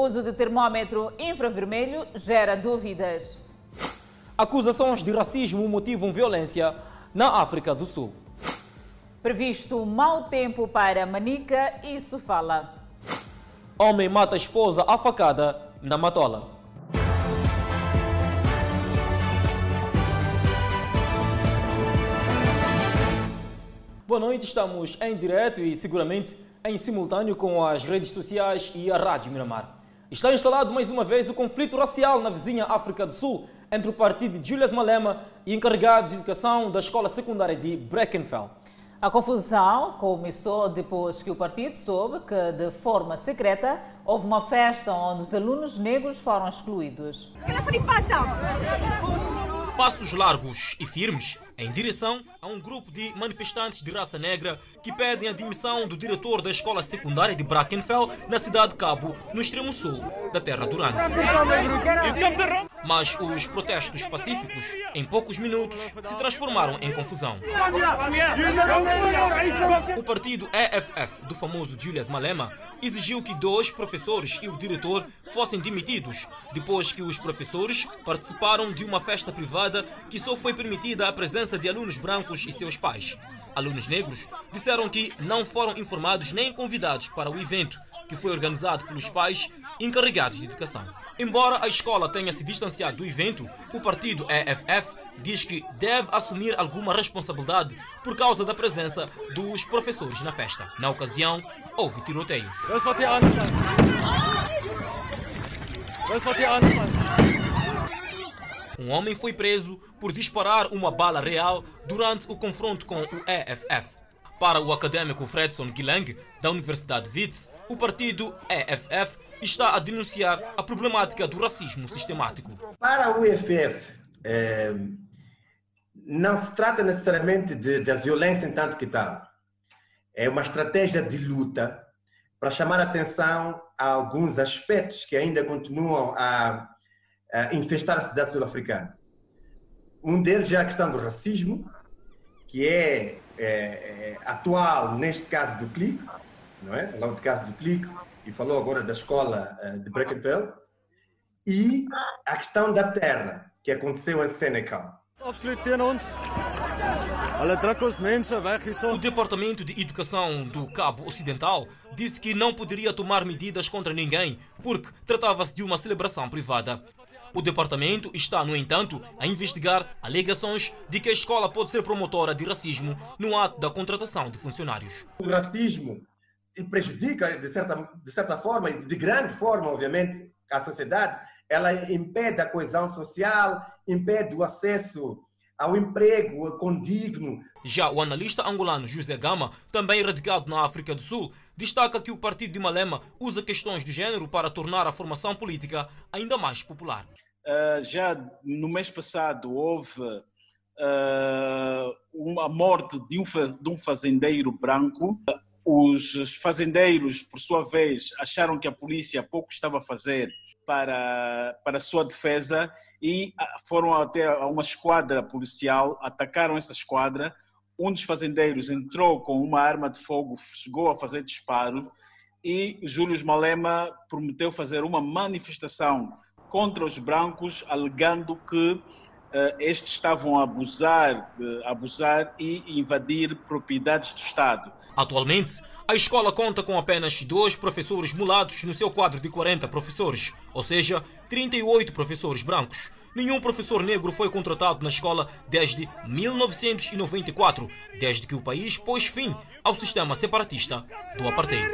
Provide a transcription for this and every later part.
Uso de termômetro infravermelho gera dúvidas. Acusações de racismo motivam violência na África do Sul. Previsto mau tempo para Manica e Sofala. Homem mata a esposa à facada na Matola. Boa noite, estamos em direto e seguramente em simultâneo com as redes sociais e a Rádio Miramar. Está instalado mais uma vez o conflito racial na vizinha África do Sul entre o partido de Julius Malema e encarregados de educação da escola secundária de Breckenfell. A confusão começou depois que o partido soube que, de forma secreta, houve uma festa onde os alunos negros foram excluídos. Passos largos e firmes em direção um grupo de manifestantes de raça negra que pedem a demissão do diretor da escola secundária de Brackenfell na cidade de Cabo, no extremo sul da Terra Durante. Mas os protestos pacíficos, em poucos minutos, se transformaram em confusão. O partido EFF do famoso Julius Malema exigiu que dois professores e o diretor fossem demitidos depois que os professores participaram de uma festa privada que só foi permitida a presença de alunos brancos e seus pais. Alunos negros disseram que não foram informados nem convidados para o evento, que foi organizado pelos pais encarregados de educação. Embora a escola tenha se distanciado do evento, o partido EFF diz que deve assumir alguma responsabilidade por causa da presença dos professores na festa. Na ocasião, houve tiroteios. Um homem foi preso por disparar uma bala real durante o confronto com o EFF. Para o acadêmico Fredson Gilang, da Universidade Wits, o partido EFF está a denunciar a problemática do racismo sistemático. Para o EFF, é, não se trata necessariamente da violência em tanto que tal. É uma estratégia de luta para chamar a atenção a alguns aspectos que ainda continuam a, a infestar a cidade sul-africana. Um deles é a questão do racismo, que é, é, é atual neste caso do Clix, não é? Falou do caso do Clix e falou agora da escola uh, de Breckenfell, e a questão da terra, que aconteceu em Senegal. O Departamento de Educação do Cabo Ocidental disse que não poderia tomar medidas contra ninguém porque tratava-se de uma celebração privada. O departamento está, no entanto, a investigar alegações de que a escola pode ser promotora de racismo no ato da contratação de funcionários. O racismo prejudica, de certa, de certa forma, de grande forma, obviamente, a sociedade. Ela impede a coesão social, impede o acesso ao emprego condigno. Já o analista angolano José Gama, também radicado na África do Sul, destaca que o partido de Malema usa questões de género para tornar a formação política ainda mais popular. Uh, já no mês passado houve uh, uma morte de um, de um fazendeiro branco. Os fazendeiros, por sua vez, acharam que a polícia pouco estava a fazer para, para a sua defesa e ah, foram até uma esquadra policial, atacaram essa esquadra. Um dos fazendeiros entrou com uma arma de fogo, chegou a fazer disparo e Júlio Malema prometeu fazer uma manifestação contra os brancos, alegando que uh, estes estavam a abusar, uh, abusar e invadir propriedades do Estado. Atualmente, a escola conta com apenas dois professores mulatos no seu quadro de 40 professores, ou seja, 38 professores brancos. Nenhum professor negro foi contratado na escola desde 1994, desde que o país pôs fim ao sistema separatista do apartheid.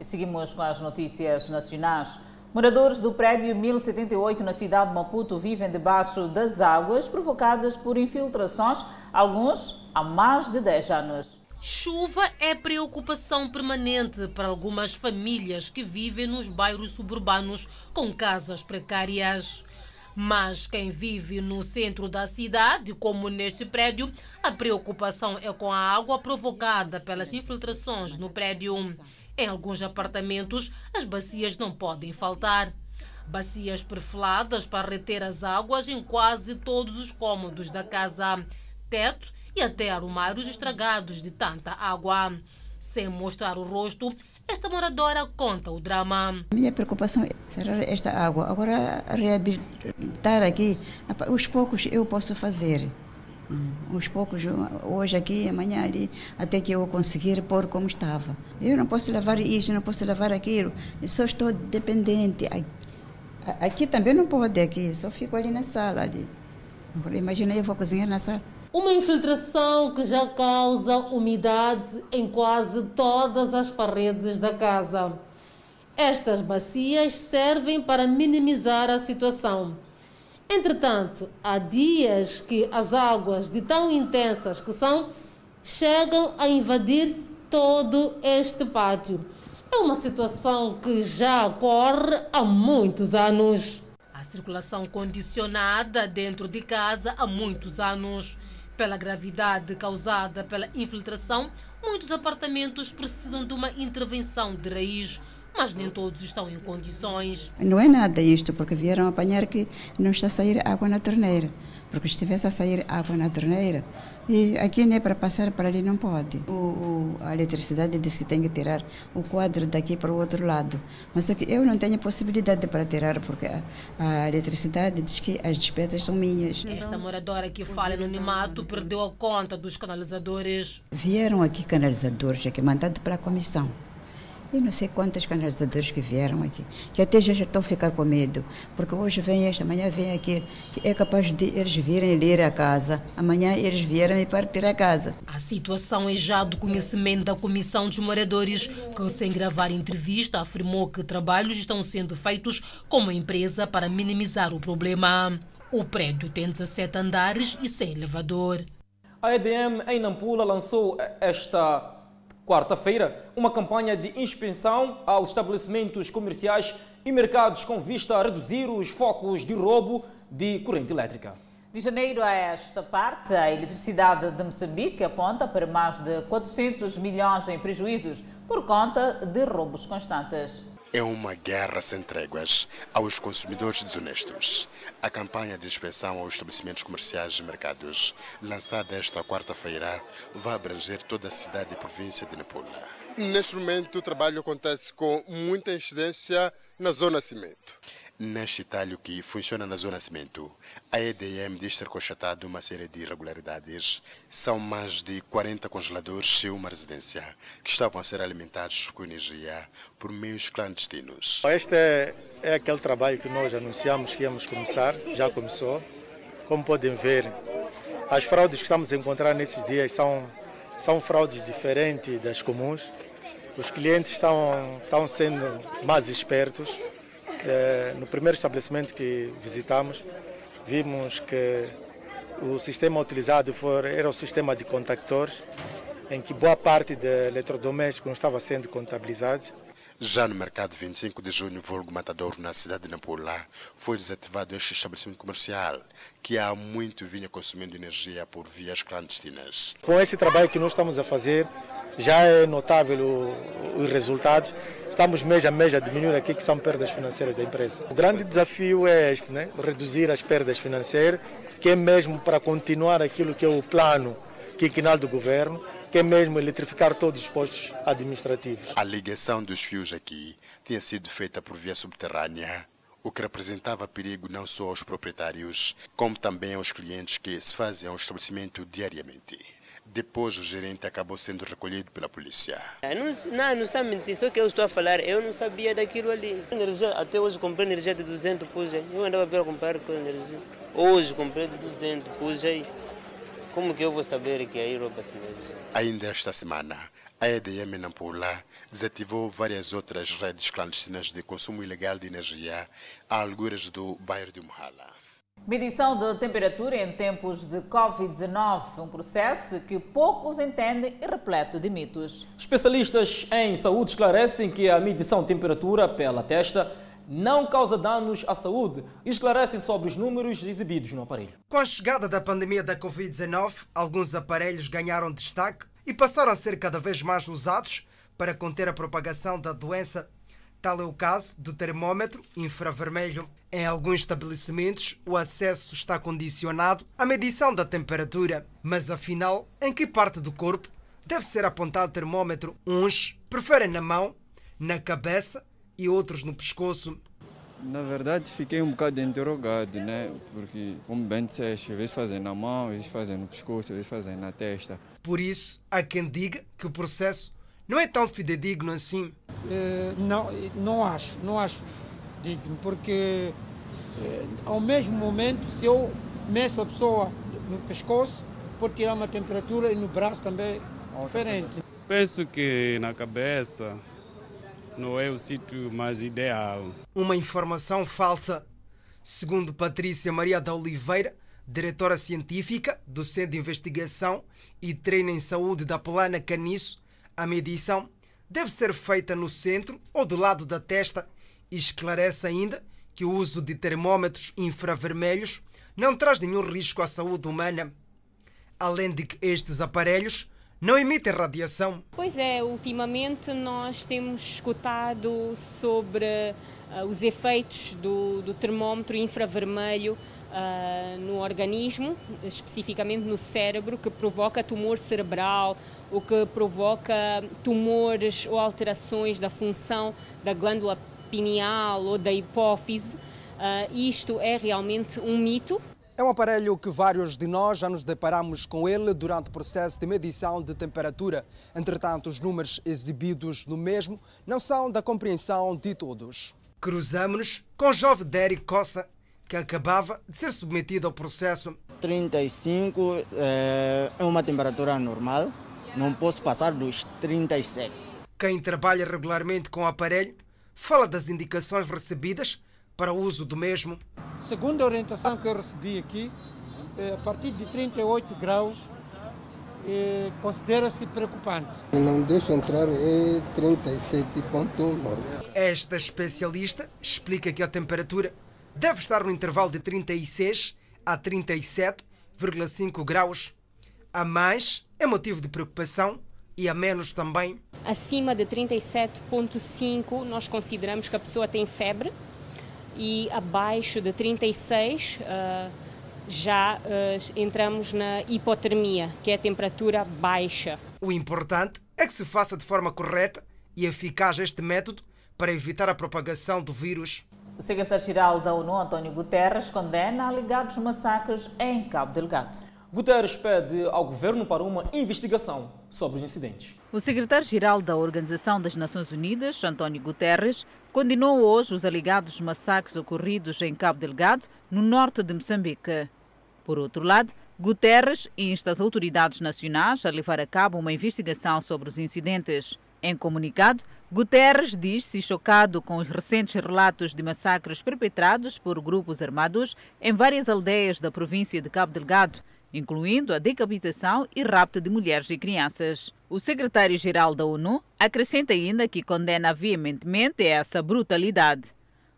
Seguimos com as notícias nacionais. Moradores do prédio 1078 na cidade de Maputo vivem debaixo das águas provocadas por infiltrações, alguns há mais de 10 anos. Chuva é preocupação permanente para algumas famílias que vivem nos bairros suburbanos com casas precárias. Mas quem vive no centro da cidade, como neste prédio, a preocupação é com a água provocada pelas infiltrações no prédio. Em alguns apartamentos, as bacias não podem faltar. Bacias perfiladas para reter as águas em quase todos os cômodos da casa. Teto e até armários estragados de tanta água. Sem mostrar o rosto, esta moradora conta o drama. Minha preocupação é será esta água. Agora, reabilitar aqui, os poucos eu posso fazer. Os poucos, hoje aqui, amanhã ali, até que eu conseguir pôr como estava. Eu não posso levar isso, não posso levar aquilo. Eu só estou dependente. Aqui também não pode, aqui, só fico ali na sala. Ali. Imagina, eu vou cozinhar na sala. Uma infiltração que já causa umidade em quase todas as paredes da casa. Estas bacias servem para minimizar a situação. Entretanto, há dias que as águas, de tão intensas que são, chegam a invadir todo este pátio. É uma situação que já ocorre há muitos anos. A circulação condicionada dentro de casa há muitos anos. Pela gravidade causada pela infiltração, muitos apartamentos precisam de uma intervenção de raiz mas nem todos estão em condições. Não é nada isto, porque vieram apanhar que não está a sair água na torneira. Porque se estivesse a sair água na torneira, e aqui nem para passar para ali não pode. O, o, a eletricidade diz que tem que tirar o quadro daqui para o outro lado. Mas eu não tenho possibilidade para tirar, porque a, a eletricidade diz que as despesas são minhas. Esta moradora que fala anonimato perdeu a conta dos canalizadores. Vieram aqui canalizadores, aqui mandado pela comissão. Eu não sei quantos canalizadores que vieram aqui, que até já estão a ficar com medo, porque hoje vem este, amanhã vem aquele, que é capaz de eles virem ler a casa, amanhã eles vieram e partir a casa. A situação é já do conhecimento da Comissão dos Moradores, que, sem gravar entrevista, afirmou que trabalhos estão sendo feitos com uma empresa para minimizar o problema. O prédio tem 17 andares e sem elevador. A EDM em Nampula lançou esta quarta-feira, uma campanha de inspeção aos estabelecimentos comerciais e mercados com vista a reduzir os focos de roubo de corrente elétrica. De janeiro a esta parte, a eletricidade de Moçambique aponta para mais de 400 milhões em prejuízos por conta de roubos constantes é uma guerra sem tréguas aos consumidores desonestos. A campanha de inspeção aos estabelecimentos comerciais e mercados, lançada esta quarta-feira, vai abranger toda a cidade e província de Nampula. Neste momento, o trabalho acontece com muita incidência na zona cimento neste talho que funciona na zona cimento. A EDM diz ter constatado uma série de irregularidades. São mais de 40 congeladores e uma residência que estavam a ser alimentados com energia por meios clandestinos. Este é, é aquele trabalho que nós anunciamos que íamos começar, já começou. Como podem ver, as fraudes que estamos a encontrar nesses dias são, são fraudes diferentes das comuns. Os clientes estão, estão sendo mais espertos no primeiro estabelecimento que visitamos, vimos que o sistema utilizado for, era o sistema de contactores, em que boa parte de eletrodomésticos não estava sendo contabilizado. Já no mercado 25 de junho, Volgo Matador, na cidade de Nampula, foi desativado este estabelecimento comercial, que há muito vinha consumindo energia por vias clandestinas. Com esse trabalho que nós estamos a fazer, já é notável os resultados. Estamos mês a mês a diminuir aqui que são perdas financeiras da empresa. O grande desafio é este, né? reduzir as perdas financeiras, que é mesmo para continuar aquilo que é o plano quinquenal do governo, que é mesmo eletrificar todos os postos administrativos. A ligação dos fios aqui tinha sido feita por via subterrânea o que representava perigo não só aos proprietários, como também aos clientes que se fazem ao estabelecimento diariamente. Depois o gerente acabou sendo recolhido pela polícia. Não, não, não está mentindo, só que eu estou a falar, eu não sabia daquilo ali. Energia, até hoje comprei energia de 200 puxa, eu andava para comprar com energia. Hoje comprei de 200 puxa aí. Como que eu vou saber que aí rouba energia? Ainda esta semana, a EDM Nampula desativou várias outras redes clandestinas de consumo ilegal de energia a alguras do bairro de Muhala. Medição de temperatura em tempos de Covid-19, um processo que poucos entendem e repleto de mitos. Especialistas em saúde esclarecem que a medição de temperatura pela testa não causa danos à saúde e esclarecem sobre os números exibidos no aparelho. Com a chegada da pandemia da Covid-19, alguns aparelhos ganharam destaque e passaram a ser cada vez mais usados para conter a propagação da doença. Tal é o caso do termômetro infravermelho. Em alguns estabelecimentos, o acesso está condicionado à medição da temperatura. Mas afinal, em que parte do corpo deve ser apontado termômetro. Uns preferem na mão, na cabeça e outros no pescoço. Na verdade, fiquei um bocado interrogado, né? Porque, como bem disseste, às vezes fazem na mão, às vezes fazem no pescoço, às vezes fazem na testa. Por isso, há quem diga que o processo não é tão fidedigno assim. Eh, não, não acho, não acho digno, porque eh, ao mesmo momento, se eu meço a pessoa no pescoço, pode tirar uma temperatura e no braço também diferente. Penso que na cabeça não é o sítio mais ideal. Uma informação falsa. Segundo Patrícia Maria da Oliveira, diretora científica do Centro de Investigação e Treino em Saúde da Plana Caniço, a medição deve ser feita no centro ou do lado da testa e esclarece ainda que o uso de termômetros infravermelhos não traz nenhum risco à saúde humana. Além de que estes aparelhos não emitem radiação. Pois é, ultimamente nós temos escutado sobre uh, os efeitos do, do termómetro infravermelho uh, no organismo, especificamente no cérebro, que provoca tumor cerebral, o que provoca tumores ou alterações da função da glândula pineal ou da hipófise. Uh, isto é realmente um mito. É um aparelho que vários de nós já nos deparamos com ele durante o processo de medição de temperatura. Entretanto, os números exibidos no mesmo não são da compreensão de todos. Cruzamos-nos com o jovem Derek Cossa, que acabava de ser submetido ao processo. 35 é uma temperatura normal, não posso passar dos 37. Quem trabalha regularmente com o aparelho fala das indicações recebidas para o uso do mesmo. Segundo a orientação que eu recebi aqui, eh, a partir de 38 graus eh, considera-se preocupante. Não deixa entrar é 37.9. Esta especialista explica que a temperatura deve estar no intervalo de 36 a 37,5 graus. A mais é motivo de preocupação e a menos também. Acima de 37,5 nós consideramos que a pessoa tem febre e abaixo de 36 uh, já uh, entramos na hipotermia, que é a temperatura baixa. O importante é que se faça de forma correta e eficaz este método para evitar a propagação do vírus. O secretário-geral da ONU, António Guterres, condena alegados massacres em Cabo Delgado. Guterres pede ao governo para uma investigação sobre os incidentes. O secretário-geral da Organização das Nações Unidas, António Guterres, condenou hoje os alegados massacres ocorridos em Cabo Delgado, no norte de Moçambique. Por outro lado, Guterres insta as autoridades nacionais a levar a cabo uma investigação sobre os incidentes. Em comunicado, Guterres diz-se chocado com os recentes relatos de massacres perpetrados por grupos armados em várias aldeias da província de Cabo Delgado, incluindo a decapitação e rapto de mulheres e crianças. O secretário-geral da ONU acrescenta ainda que condena veementemente essa brutalidade.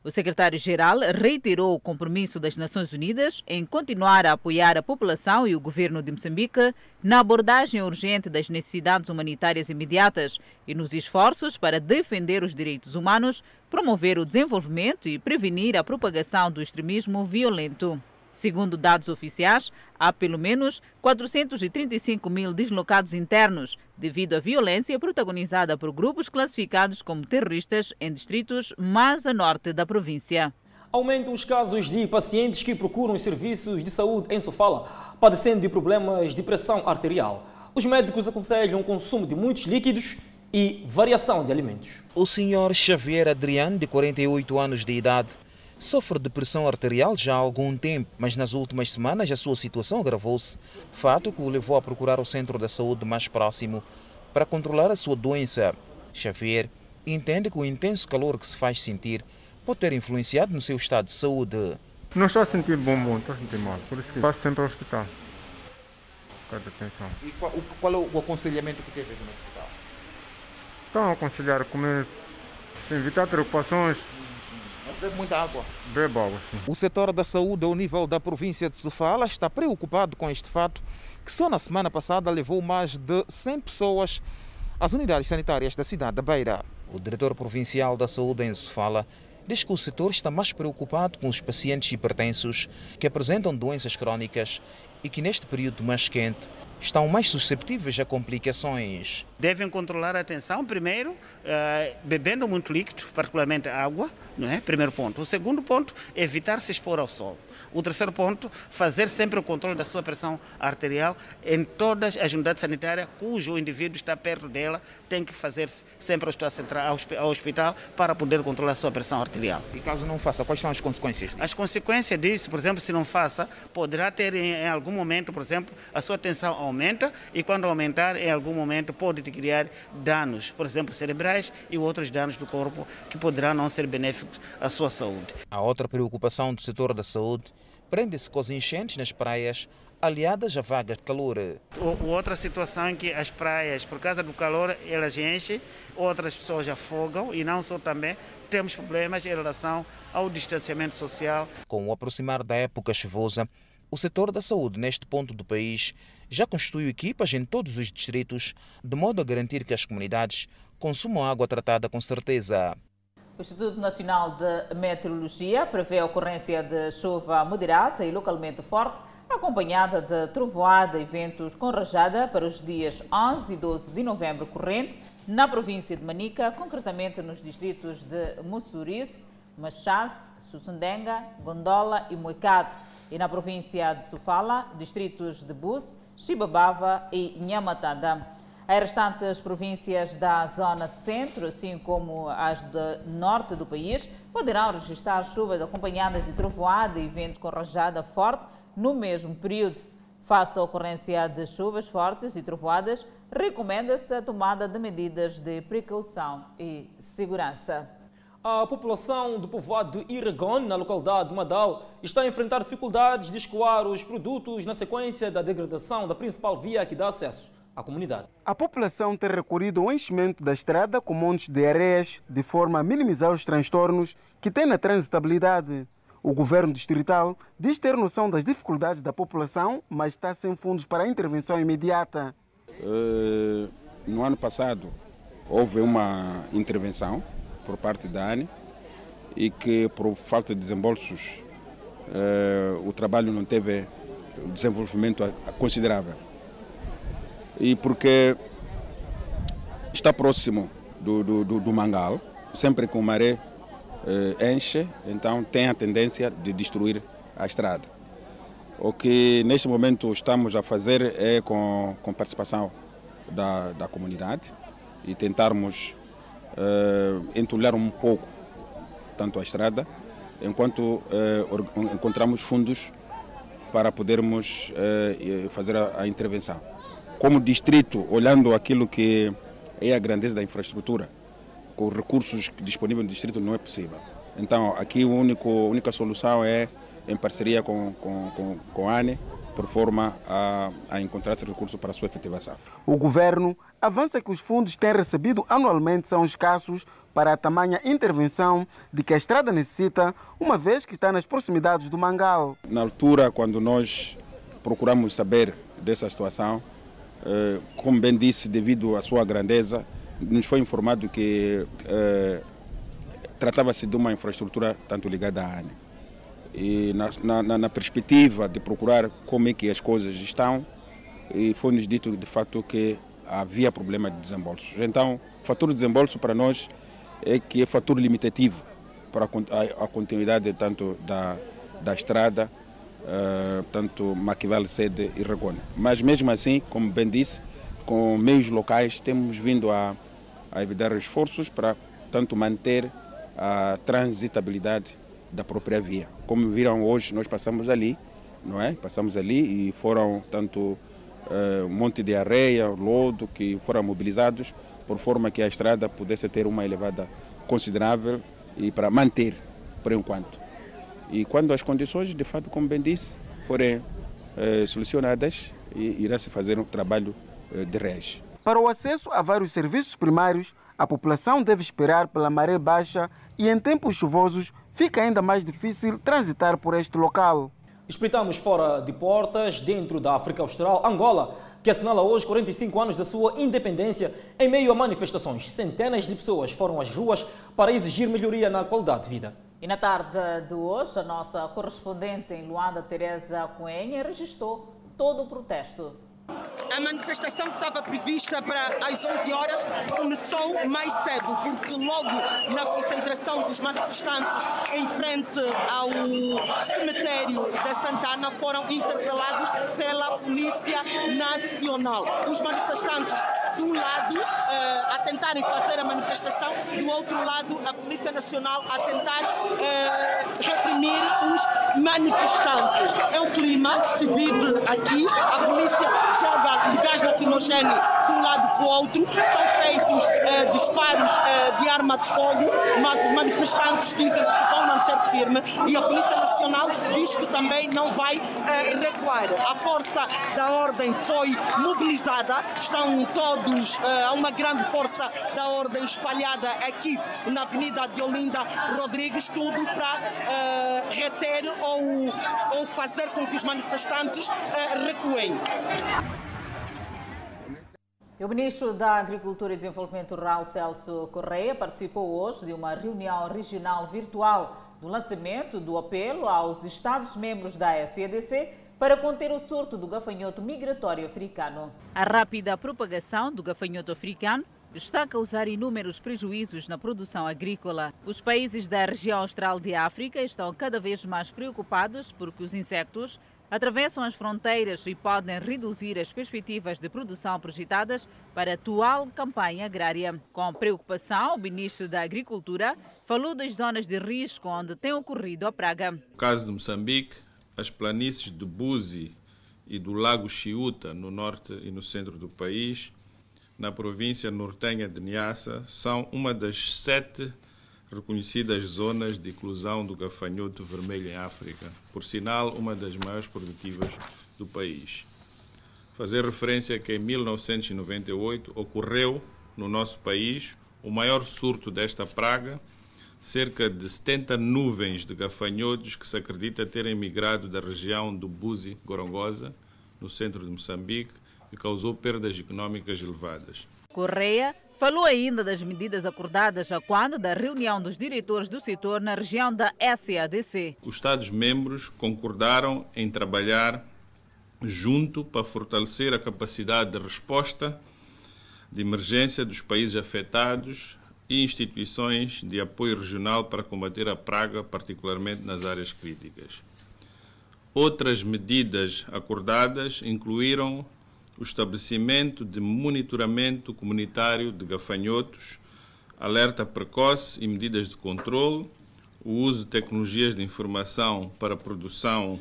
O secretário-geral reiterou o compromisso das Nações Unidas em continuar a apoiar a população e o governo de Moçambique na abordagem urgente das necessidades humanitárias imediatas e nos esforços para defender os direitos humanos, promover o desenvolvimento e prevenir a propagação do extremismo violento. Segundo dados oficiais, há pelo menos 435 mil deslocados internos devido à violência protagonizada por grupos classificados como terroristas em distritos mais a norte da província. Aumentam os casos de pacientes que procuram os serviços de saúde em Sofala, padecendo de problemas de pressão arterial. Os médicos aconselham o consumo de muitos líquidos e variação de alimentos. O senhor Xavier Adriano, de 48 anos de idade, Sofre de pressão arterial já há algum tempo, mas nas últimas semanas a sua situação agravou-se, fato que o levou a procurar o centro da saúde mais próximo para controlar a sua doença. Xavier entende que o intenso calor que se faz sentir pode ter influenciado no seu estado de saúde. Não estou a sentir bom, bom, estou a sentir mal, por isso que passo sempre ao hospital. atenção. E qual, qual, é o aconselhamento que teve no hospital? Estão a aconselhar comer, evitar preocupações, Bebe muita água. Bebe água, sim. O setor da saúde ao nível da província de Sofala está preocupado com este fato, que só na semana passada levou mais de 100 pessoas às unidades sanitárias da cidade da Beira. O diretor provincial da saúde em Sofala diz que o setor está mais preocupado com os pacientes hipertensos que apresentam doenças crónicas e que neste período mais quente estão mais susceptíveis a complicações. Devem controlar a atenção, primeiro, uh, bebendo muito líquido, particularmente água, não é? Primeiro ponto. O segundo ponto, evitar se expor ao sol. O terceiro ponto, fazer sempre o controle da sua pressão arterial em todas as unidades sanitárias cujo indivíduo está perto dela, tem que fazer sempre ao hospital para poder controlar a sua pressão arterial. E caso não faça, quais são as consequências? As consequências disso, por exemplo, se não faça, poderá ter em algum momento, por exemplo, a sua tensão aumenta e quando aumentar, em algum momento pode criar danos, por exemplo, cerebrais e outros danos do corpo que poderão não ser benéficos à sua saúde. A outra preocupação do setor da saúde prende-se com as enchentes nas praias aliadas a vagas de calor. Outra situação em que as praias, por causa do calor, elas enchem, outras pessoas afogam e não só também temos problemas em relação ao distanciamento social. Com o aproximar da época chuvosa, o setor da saúde neste ponto do país já constituiu equipas em todos os distritos, de modo a garantir que as comunidades consumam água tratada com certeza. O Instituto Nacional de Meteorologia prevê a ocorrência de chuva moderada e localmente forte, acompanhada de trovoada e ventos com rajada para os dias 11 e 12 de novembro corrente, na província de Manica, concretamente nos distritos de Mussurice, Machás, Sussundenga, Gondola e Moicate, e na província de Sofala, distritos de Bus, Chibabava e Nhamatanda. As restantes províncias da zona centro, assim como as do norte do país, poderão registrar chuvas acompanhadas de trovoada e vento com rajada forte no mesmo período. Face à ocorrência de chuvas fortes e trovoadas, recomenda-se a tomada de medidas de precaução e segurança. A população do povoado de Iragon, na localidade de Madal, está a enfrentar dificuldades de escoar os produtos na sequência da degradação da principal via que dá acesso à comunidade. A população tem recorrido ao enchimento da estrada com montes de areias, de forma a minimizar os transtornos que tem na transitabilidade. O governo distrital diz ter noção das dificuldades da população, mas está sem fundos para a intervenção imediata. Uh, no ano passado houve uma intervenção por parte da ANE e que por falta de desembolsos uh, o trabalho não teve desenvolvimento considerável e porque está próximo do, do, do, do mangal, sempre o maré enche, então tem a tendência de destruir a estrada. O que neste momento estamos a fazer é com, com participação da, da comunidade e tentarmos eh, entulhar um pouco tanto a estrada, enquanto eh, encontramos fundos para podermos eh, fazer a, a intervenção como distrito, olhando aquilo que é a grandeza da infraestrutura, com os recursos disponíveis no distrito não é possível. Então, aqui a única solução é em parceria com, com, com, com a ANE, por forma a, a encontrar esse recurso para a sua efetivação. O governo avança que os fundos têm recebido anualmente são escassos para a tamanha intervenção de que a estrada necessita, uma vez que está nas proximidades do Mangal. Na altura, quando nós procuramos saber dessa situação, eh, como bem disse, devido à sua grandeza, nos foi informado que eh, tratava-se de uma infraestrutura tanto ligada à ANE. E na, na, na, perspectiva de procurar como é que as coisas estão, foi-nos dito de fato que havia problema de desembolsos. Então, o fator de desembolso para nós é que é fator limitativo para a, a continuidade tanto da, da estrada uh, tanto Maquivel, Sede e Ragona. Mas mesmo assim, como bem disse, com meios locais temos vindo a, a evitar esforços para tanto manter a transitabilidade da própria via. Como viram hoje, nós passamos ali, não é? Passamos ali e foram tanto uh, um monte de areia, lodo que foram mobilizados por forma que a estrada pudesse ter uma elevada considerável e para manter por enquanto. E quando as condições, de fato, como bem disse, forem eh, solucionadas, irá-se fazer um trabalho eh, de rege. Para o acesso a vários serviços primários, a população deve esperar pela maré baixa e em tempos chuvosos fica ainda mais difícil transitar por este local. Espreitamos fora de portas, dentro da África Austral, Angola, que assinala hoje 45 anos da sua independência, em meio a manifestações. Centenas de pessoas foram às ruas para exigir melhoria na qualidade de vida. E na tarde de hoje, a nossa correspondente em Luanda, Teresa Coenha, registrou todo o protesto. A manifestação que estava prevista para as 11 horas começou mais cedo, porque logo na concentração dos manifestantes em frente ao cemitério da Santana foram interpelados pela Polícia Nacional. Os manifestantes de um lado uh, a tentarem fazer a manifestação, do outro lado a Polícia Nacional a tentar uh, reprimir os manifestantes. É o clima que se vive aqui, a polícia joga de gás lacrimogéneo de um lado para o outro, são feitos uh, disparos de arma de fogo, mas os manifestantes dizem que se vão manter firme e a Polícia Nacional diz que também não vai recuar. A força da ordem foi mobilizada, estão todos eh, há uma grande força da ordem espalhada aqui na Avenida de Olinda Rodrigues, tudo para uh, reter ou, ou fazer com que os manifestantes uh, recuem. O ministro da Agricultura e Desenvolvimento Rural, Celso Correia, participou hoje de uma reunião regional virtual do lançamento do apelo aos Estados-membros da SEDC para conter o surto do gafanhoto migratório africano. A rápida propagação do gafanhoto africano está a causar inúmeros prejuízos na produção agrícola. Os países da região austral de África estão cada vez mais preocupados porque os insectos atravessam as fronteiras e podem reduzir as perspectivas de produção projetadas para a atual campanha agrária. Com preocupação, o ministro da Agricultura falou das zonas de risco onde tem ocorrido a praga. No caso de Moçambique, as planícies do Buzi e do Lago Chiuta, no norte e no centro do país, na província nortenha de Niassa, são uma das sete reconhecidas zonas de inclusão do gafanhoto vermelho em África, por sinal, uma das maiores produtivas do país. Fazer referência que em 1998 ocorreu no nosso país o maior surto desta praga cerca de 70 nuvens de gafanhotos que se acredita terem migrado da região do Buzi Gorongosa, no centro de Moçambique, e causou perdas econômicas elevadas. Correia falou ainda das medidas acordadas a quando da reunião dos diretores do setor na região da SADC. Os Estados-membros concordaram em trabalhar junto para fortalecer a capacidade de resposta de emergência dos países afetados e instituições de apoio regional para combater a praga, particularmente nas áreas críticas. Outras medidas acordadas incluíram o estabelecimento de monitoramento comunitário de gafanhotos, alerta precoce e medidas de controle, o uso de tecnologias de informação para a produção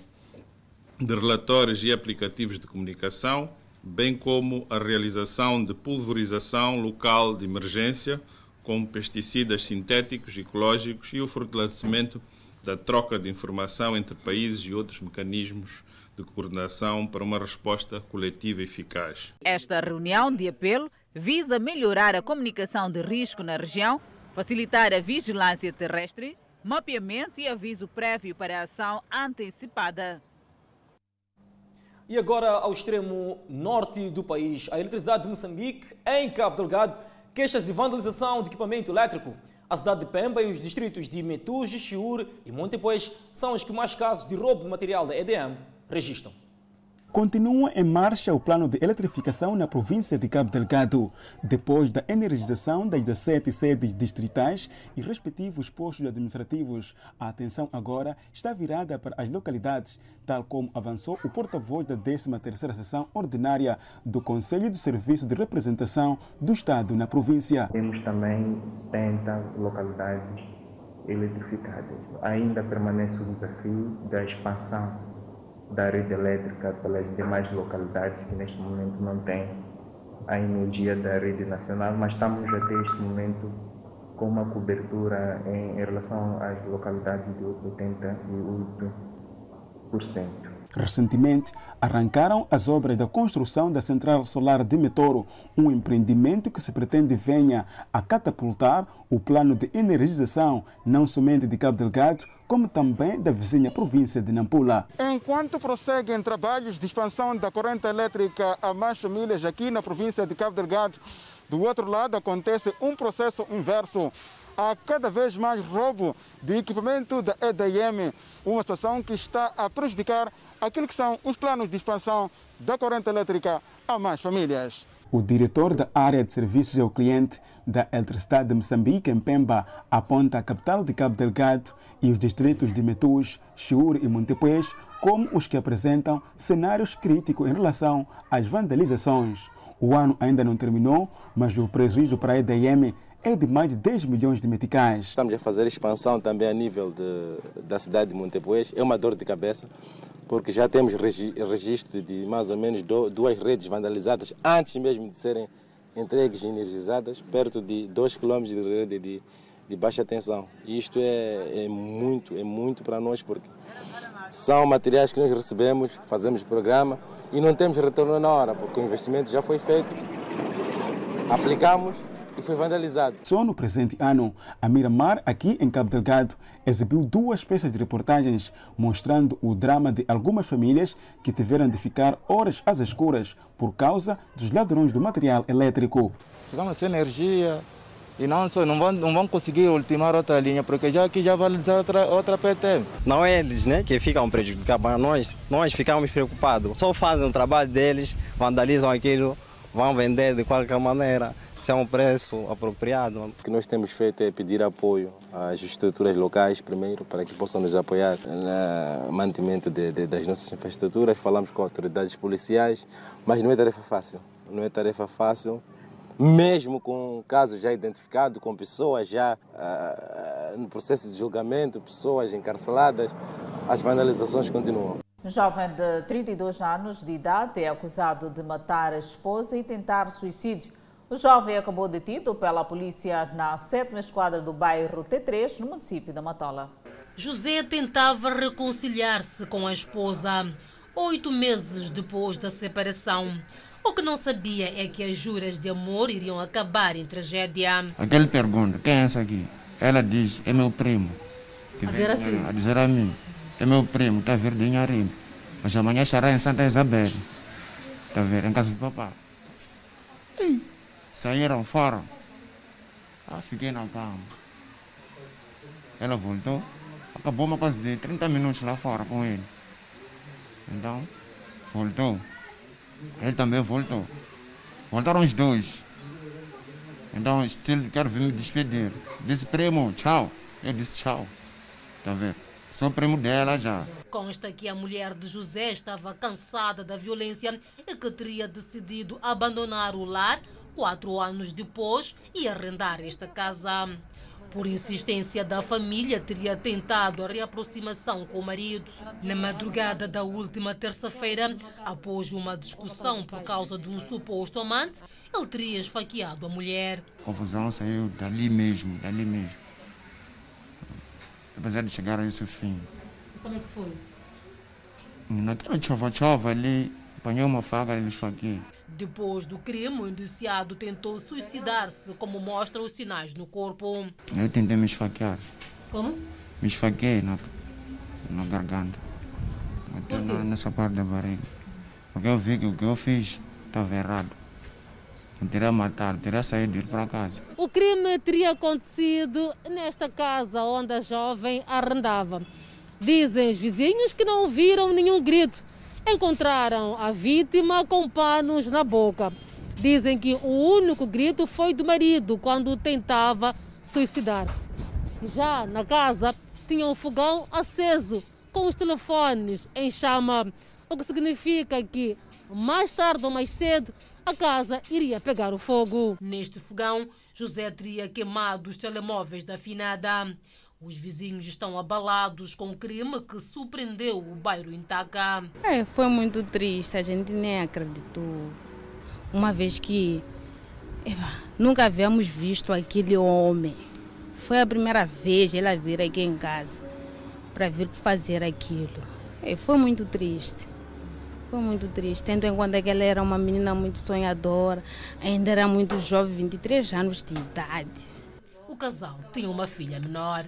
de relatórios e aplicativos de comunicação, bem como a realização de pulverização local de emergência, com pesticidas sintéticos, ecológicos e o fortalecimento da troca de informação entre países e outros mecanismos de coordenação para uma resposta coletiva eficaz. Esta reunião de apelo visa melhorar a comunicação de risco na região, facilitar a vigilância terrestre, mapeamento e aviso prévio para a ação antecipada. E agora ao extremo norte do país, a eletricidade de Moçambique, em Cabo Delgado, queixas de vandalização de equipamento elétrico. A cidade de Pemba e os distritos de Metuge, Chiur e Montepois são os que mais casos de roubo de material da EDM registram. Continua em marcha o plano de eletrificação na província de Cabo Delgado, depois da energização das 17 sedes distritais e respectivos postos administrativos. A atenção agora está virada para as localidades, tal como avançou o porta-voz da 13ª sessão ordinária do Conselho de Serviço de Representação do Estado na província. Temos também 70 localidades eletrificadas. Ainda permanece o desafio da expansão da rede elétrica pelas demais localidades que neste momento não têm a energia da rede nacional, mas estamos até este momento com uma cobertura em, em relação às localidades de 88%. Recentemente, arrancaram as obras da construção da central solar de Metoro, um empreendimento que se pretende venha a catapultar o plano de energização não somente de Cabo Delgado, como também da vizinha província de Nampula. Enquanto prosseguem trabalhos de expansão da corrente elétrica a mais milhas aqui na província de Cabo Delgado, do outro lado acontece um processo inverso há cada vez mais roubo de equipamento da EDM, uma situação que está a prejudicar aquilo que são os planos de expansão da corrente elétrica a mais famílias. O diretor da área de serviços ao cliente da Eletricidade de Moçambique, em Pemba, aponta a capital de Cabo Delgado e os distritos de Metus, Chiur e Montepuez como os que apresentam cenários críticos em relação às vandalizações. O ano ainda não terminou, mas o prejuízo para a EDM é de mais de 10 milhões de meticais. Estamos a fazer expansão também a nível de, da cidade de Montepuez. É uma dor de cabeça, porque já temos registro de mais ou menos duas redes vandalizadas antes mesmo de serem entregues e energizadas, perto de 2 km de rede de, de baixa tensão. Isto é, é muito, é muito para nós, porque são materiais que nós recebemos, fazemos programa e não temos retorno na hora, porque o investimento já foi feito, aplicamos e foi vandalizado. Só no presente ano, a Miramar, aqui em Cabo Delgado, exibiu duas peças de reportagens mostrando o drama de algumas famílias que tiveram de ficar horas às escuras por causa dos ladrões do material elétrico. Ficamos sem energia, e não só, não vão, não vão conseguir ultimar outra linha, porque já aqui já vai outra, outra PT. Não é eles né, que ficam prejudicados, mas nós, nós ficamos preocupados. Só fazem o trabalho deles, vandalizam aquilo, vão vender de qualquer maneira, se é um preço apropriado. O que nós temos feito é pedir apoio às estruturas locais, primeiro, para que possam nos apoiar no mantimento de, de, das nossas infraestruturas. Falamos com autoridades policiais, mas não é tarefa fácil. Não é tarefa fácil mesmo com casos já identificados, com pessoas já uh, no processo de julgamento, pessoas encarceladas, as vandalizações continuam. Um jovem de 32 anos de idade é acusado de matar a esposa e tentar suicídio. O jovem acabou detido pela polícia na 7 esquadra do bairro T3, no município da Matola. José tentava reconciliar-se com a esposa. Oito meses depois da separação, o que não sabia é que as juras de amor iriam acabar em tragédia. Aquele pergunta, quem é essa aqui? Ela diz, é meu primo. a dizer assim? A dizer a mim, é meu primo, está a vir de Inharim. Mas amanhã estará em Santa Isabel. Está a ver, em casa de papá. Ei, saíram fora. Ah, fiquei na cama. Ela voltou. Acabou uma coisa de 30 minutos lá fora com ele. Então, voltou. Ele também voltou. Voltaram os dois. Então, ele quer vir me despedir. Disse, primo, tchau. Eu disse, tchau. Está vendo? Sou primo dela já. Consta que a mulher de José estava cansada da violência e que teria decidido abandonar o lar quatro anos depois e arrendar esta casa. Por insistência da família, teria tentado a reaproximação com o marido. Na madrugada da última terça-feira, após uma discussão por causa de um suposto amante, ele teria esfaqueado a mulher. A confusão saiu dali mesmo, dali mesmo. Apesar de chegar a esse fim. Como é que foi? Naquela chova-chova ali, apanhei uma faca e esfaqueei. Depois do crime, o indiciado tentou suicidar-se, como mostram os sinais no corpo. Eu tentei me esfaquear. Como? Me esfaquei na, na garganta. Até na, nessa parte da barriga. Porque eu vi que o que eu fiz estava errado. Eu teria matado, teria saído de ir para casa. O crime teria acontecido nesta casa onde a jovem arrendava. Dizem os vizinhos que não ouviram nenhum grito encontraram a vítima com panos na boca. Dizem que o único grito foi do marido quando tentava suicidar-se. Já na casa tinha um fogão aceso com os telefones em chama, o que significa que mais tarde ou mais cedo a casa iria pegar o fogo. Neste fogão, José teria queimado os telemóveis da finada. Os vizinhos estão abalados com o crime que surpreendeu o bairro Intaca. É, foi muito triste, a gente nem acreditou. Uma vez que nunca havíamos visto aquele homem. Foi a primeira vez ele vir aqui em casa para vir fazer aquilo. É, foi muito triste. Foi muito triste, tendo em conta que ela era uma menina muito sonhadora, ainda era muito jovem, 23 anos de idade. O casal tinha uma filha menor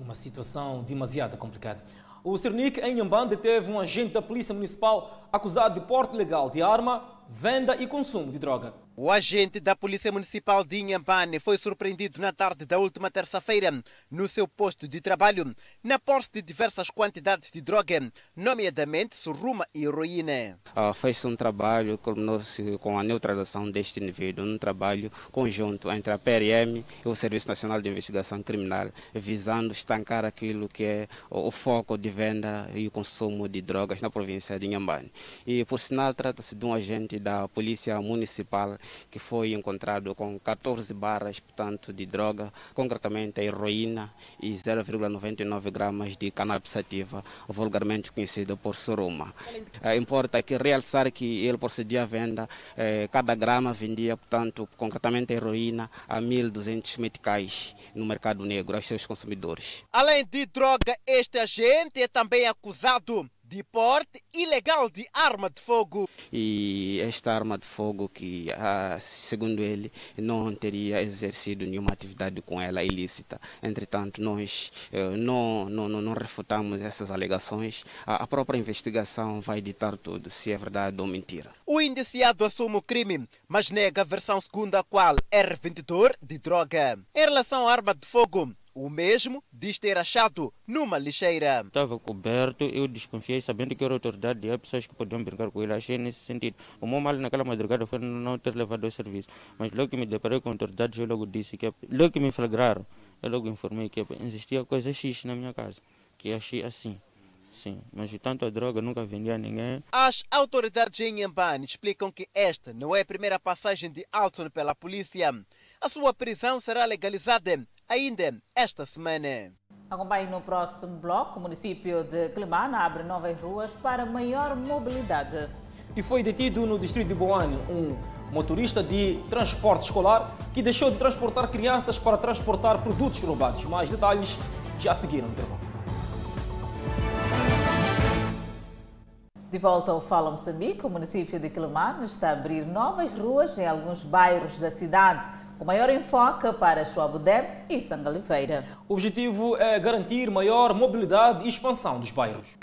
uma situação demasiado complicada. O Cernic, em Nhambane, deteve um agente da Polícia Municipal acusado de porte ilegal de arma, venda e consumo de droga. O agente da Polícia Municipal de Inhambane foi surpreendido na tarde da última terça-feira no seu posto de trabalho na posse de diversas quantidades de droga, nomeadamente surruma e heroína. Uh, Fez-se um trabalho com a neutralização deste indivíduo, um trabalho conjunto entre a PRM e o Serviço Nacional de Investigação Criminal, visando estancar aquilo que é o foco de venda e o consumo de drogas na província de Inhambane. E, por sinal, trata-se de um agente da Polícia Municipal que foi encontrado com 14 barras, portanto, de droga, concretamente heroína e 0,99 gramas de cannabis vulgarmente conhecida por suruma. É, importa aqui realçar que ele procedia à venda, é, cada grama vendia, portanto, concretamente heroína, a 1.200 meticais no mercado negro aos seus consumidores. Além de droga, este agente é também acusado de porte ilegal de arma de fogo. E esta arma de fogo que, ah, segundo ele, não teria exercido nenhuma atividade com ela ilícita. Entretanto, nós eh, não, não, não refutamos essas alegações. A, própria investigação vai ditar tudo, se é verdade ou mentira. O indiciado assume o crime, mas nega a versão segundo a qual é revendedor de droga. Em relação à arma de fogo, o mesmo diz ter achado numa lixeira. Estava coberto, eu desconfiei, sabendo que era autoridade e há pessoas que podiam brincar com ele. Achei nesse sentido. O meu mal naquela madrugada foi não ter levado ao serviço. Mas logo que me deparei com autoridades, eu logo disse que, logo que me flagraram, eu logo informei que existia coisa X na minha casa, que achei assim. Sim, mas tanto a droga nunca vendia a ninguém. As autoridades em Yambane explicam que esta não é a primeira passagem de Alton pela polícia. A sua prisão será legalizada ainda esta semana. Acompanhe no próximo bloco. O município de Climana abre novas ruas para maior mobilidade. E foi detido no distrito de Boane um motorista de transporte escolar que deixou de transportar crianças para transportar produtos roubados. Mais detalhes já seguiram no intervalo. De volta ao Fala Moçambique, o município de Quelimane está a abrir novas ruas em alguns bairros da cidade, com maior enfoque para Chuabudeb e Sangaliveira. O objetivo é garantir maior mobilidade e expansão dos bairros.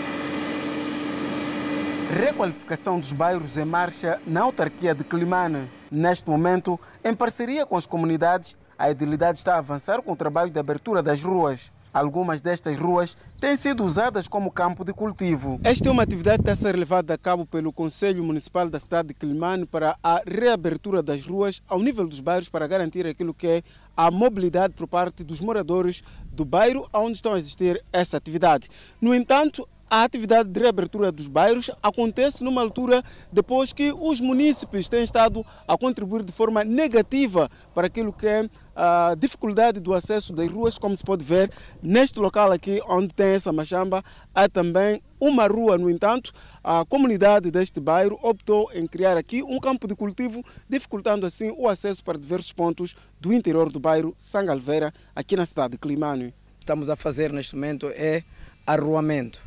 Requalificação dos bairros em marcha na autarquia de Climane. Neste momento, em parceria com as comunidades, a edilidade está a avançar com o trabalho de abertura das ruas. Algumas destas ruas têm sido usadas como campo de cultivo. Esta é uma atividade que está a ser levada a cabo pelo Conselho Municipal da cidade de Quilimane para a reabertura das ruas ao nível dos bairros para garantir aquilo que é a mobilidade por parte dos moradores do bairro onde estão a existir essa atividade. No entanto, a atividade de reabertura dos bairros acontece numa altura depois que os munícipes têm estado a contribuir de forma negativa para aquilo que é a dificuldade do acesso das ruas, como se pode ver neste local aqui onde tem essa machamba, há também uma rua, no entanto, a comunidade deste bairro optou em criar aqui um campo de cultivo, dificultando assim o acesso para diversos pontos do interior do bairro Sangalveira, aqui na cidade de Climane. Estamos a fazer neste momento é arruamento.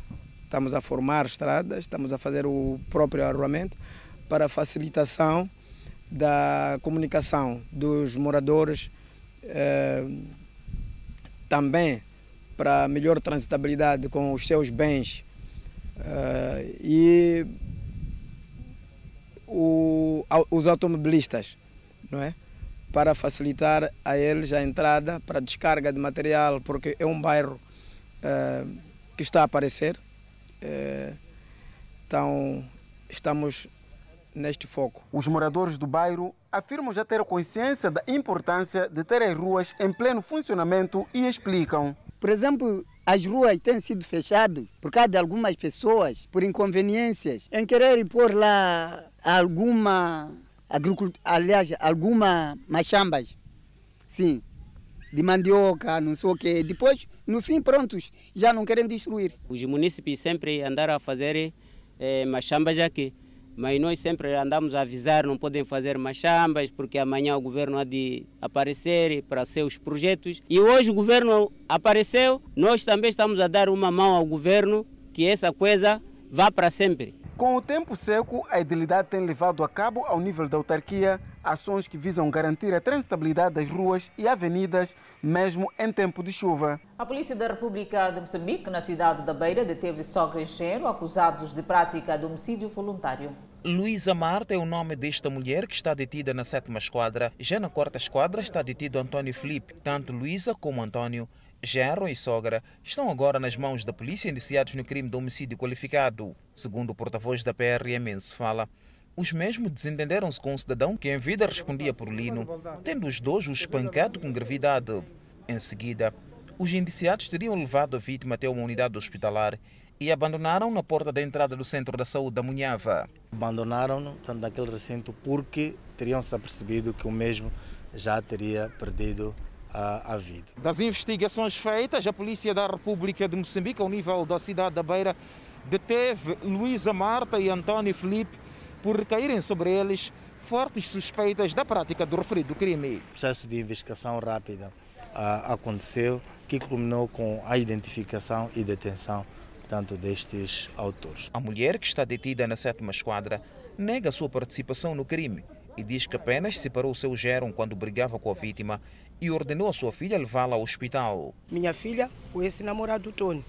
Estamos a formar estradas, estamos a fazer o próprio arruamento para facilitação da comunicação dos moradores, eh, também para melhor transitabilidade com os seus bens eh, e o, os automobilistas, não é? Para facilitar a eles a entrada para descarga de material, porque é um bairro eh, que está a aparecer. Então, estamos neste foco. Os moradores do bairro afirmam já ter consciência da importância de ter as ruas em pleno funcionamento e explicam. Por exemplo, as ruas têm sido fechadas por causa de algumas pessoas, por inconveniências, em querer pôr lá alguma agricultura, aliás, alguma machambas. Sim, de mandioca, não sei o quê. Depois, no fim, prontos, já não querem destruir. Os munícipes sempre andaram a fazer eh, machambas aqui, mas nós sempre andamos a avisar, não podem fazer machambas, porque amanhã o governo há de aparecer para seus projetos. E hoje o governo apareceu, nós também estamos a dar uma mão ao governo, que essa coisa vá para sempre. Com o tempo seco, a edilidade tem levado a cabo, ao nível da autarquia, ações que visam garantir a transitabilidade das ruas e avenidas, mesmo em tempo de chuva. A Polícia da República de Moçambique, na cidade da Beira, deteve sogra e engenheiro acusados de prática de homicídio voluntário. Luísa Marta é o nome desta mulher que está detida na sétima esquadra. Já na quarta esquadra está detido Antônio Felipe. Tanto Luísa como Antônio, genro e sogra, estão agora nas mãos da polícia indiciados no crime de homicídio qualificado. Segundo o porta-voz da PRM, se fala. Os mesmos desentenderam-se com um cidadão que em vida respondia por Lino, tendo os dois o espancado com gravidade. Em seguida, os indiciados teriam levado a vítima até uma unidade hospitalar e abandonaram na porta da entrada do centro da saúde da Munhava. Abandonaram-no naquele recinto porque teriam se apercebido que o mesmo já teria perdido a, a, vida. Das investigações feitas, a Polícia da República de Moçambique, ao nível da cidade da Beira, deteve Luísa Marta e António Felipe por recaírem sobre eles fortes suspeitas da prática do referido crime. O processo de investigação rápida ah, aconteceu, que culminou com a identificação e detenção tanto destes autores. A mulher que está detida na sétima esquadra nega sua participação no crime e diz que apenas separou o seu gerão quando brigava com a vítima e ordenou a sua filha levá-la ao hospital. Minha filha, com esse namorado do Tony.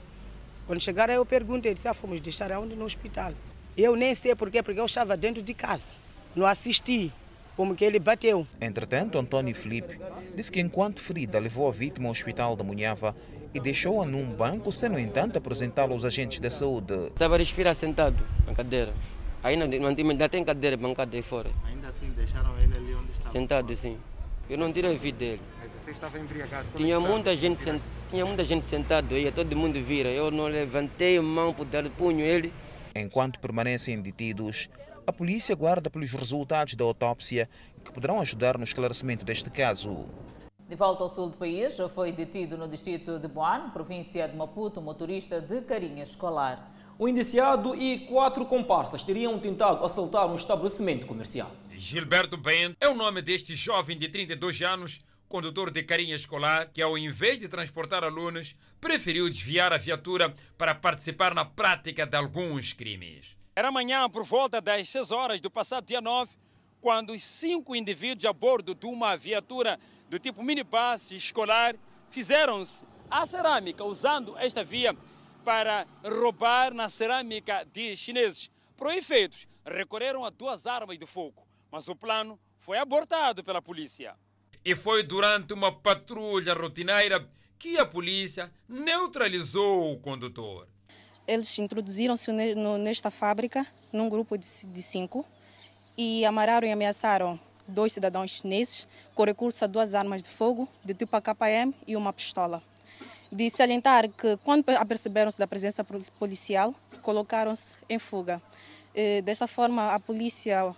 Quando chegaram, eu perguntei, disse, ah, fomos deixar aonde? No hospital. Eu nem sei porquê, porque eu estava dentro de casa. Não assisti como que ele bateu. Entretanto, Antônio Felipe disse que enquanto ferida levou a vítima ao hospital da Munhava e deixou-a num banco sem, no entanto, apresentá-la aos agentes da saúde. Estava a respirar sentado na cadeira. Não, ainda tem cadeira bancada aí fora. Ainda assim deixaram ele ali onde estava? Sentado, sim. Eu não tirei a vida dele. Você estava embriagado? Tinha muita, gente, tinha muita gente sentada aí, todo mundo vira. Eu não levantei a mão para dar punho ele. Enquanto permanecem detidos, a polícia guarda pelos resultados da autópsia que poderão ajudar no esclarecimento deste caso. De volta ao sul do país, foi detido no distrito de Boan, província de Maputo, motorista de carinha escolar. O indiciado e quatro comparsas teriam tentado assaltar um estabelecimento comercial. Gilberto Bento é o nome deste jovem de 32 anos, condutor de carinha escolar, que ao invés de transportar alunos, preferiu desviar a viatura para participar na prática de alguns crimes. Era amanhã por volta das 6 horas do passado dia 9, quando cinco indivíduos a bordo de uma viatura do tipo minibus escolar fizeram-se à cerâmica usando esta via para roubar na cerâmica de chineses. Por efeitos, recorreram a duas armas de fogo, mas o plano foi abortado pela polícia. E foi durante uma patrulha rotineira que a polícia neutralizou o condutor. Eles introduziram-se nesta fábrica num grupo de cinco e amarraram e ameaçaram dois cidadãos chineses com recurso a duas armas de fogo de tipo AKM e uma pistola. De salientar que, quando aperceberam-se da presença policial, colocaram-se em fuga. Desta forma, a polícia,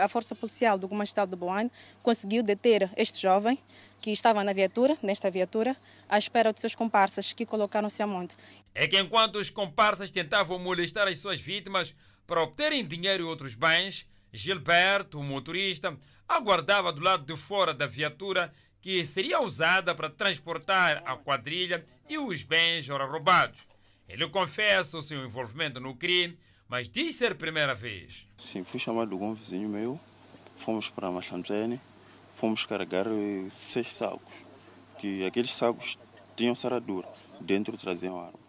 a força policial do Comandante de Boane conseguiu deter este jovem que estava na viatura, nesta viatura, à espera de seus comparsas que colocaram-se a monte. É que enquanto os comparsas tentavam molestar as suas vítimas para obterem dinheiro e outros bens, Gilberto, o motorista, aguardava do lado de fora da viatura que seria usada para transportar a quadrilha e os bens ora roubados. Ele confessa o seu envolvimento no crime, mas diz ser a primeira vez. Sim, fui chamado com um vizinho meu, fomos para Machamzene, fomos carregar seis sacos, que aqueles sacos tinham saradura, dentro traziam armas.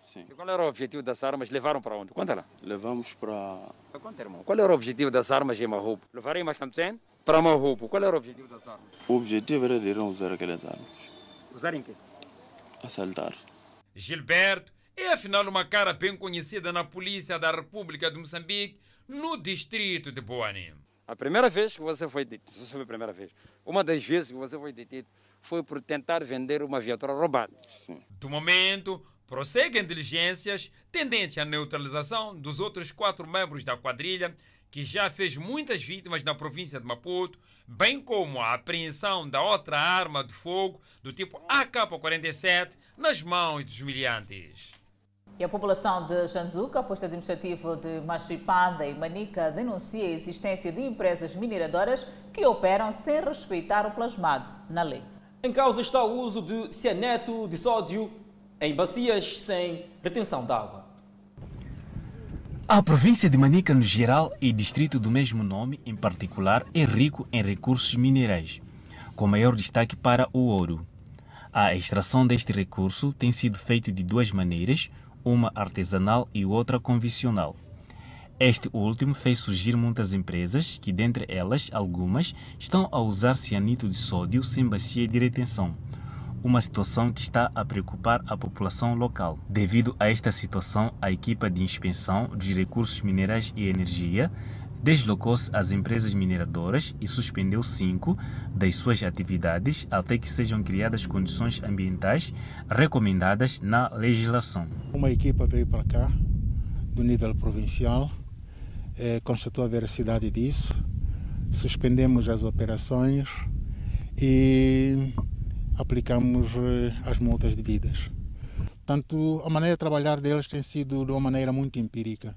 Sim. E qual era o objetivo das armas? Levaram para onde? Conta lá. Levamos para... Conta, irmão. Qual era o objetivo das armas em Marrupo? Levaram em para Marrupo. Qual era o objetivo das armas? O objetivo era de não usar aquelas armas. Usar em quê? Assaltar. Gilberto é afinal uma cara bem conhecida na Polícia da República de Moçambique, no distrito de Boanim. A primeira vez que você foi detido, isso foi a primeira vez, uma das vezes que você foi detido foi por tentar vender uma viatura roubada. Sim. Do momento, prosseguem diligências tendentes à neutralização dos outros quatro membros da quadrilha, que já fez muitas vítimas na província de Maputo, bem como a apreensão da outra arma de fogo do tipo AK-47 nas mãos dos miliantes. E a população de Janzuca, posto administrativo de Machipada e Manica, denuncia a existência de empresas mineradoras que operam sem respeitar o plasmado na lei. Em causa está o uso de cianeto de sódio em bacias sem retenção de água. A província de Manica, no geral, e distrito do mesmo nome, em particular, é rico em recursos minerais, com maior destaque para o ouro. A extração deste recurso tem sido feita de duas maneiras, uma artesanal e outra convencional. Este último fez surgir muitas empresas que, dentre elas, algumas, estão a usar cianito de sódio sem bacia de retenção. Uma situação que está a preocupar a população local. Devido a esta situação, a equipa de inspeção dos recursos minerais e energia deslocou-se às empresas mineradoras e suspendeu cinco das suas atividades até que sejam criadas condições ambientais recomendadas na legislação. Uma equipa veio para cá, do nível provincial, eh, constatou a veracidade disso, suspendemos as operações e aplicamos eh, as multas devidas. Portanto, a maneira de trabalhar deles tem sido de uma maneira muito empírica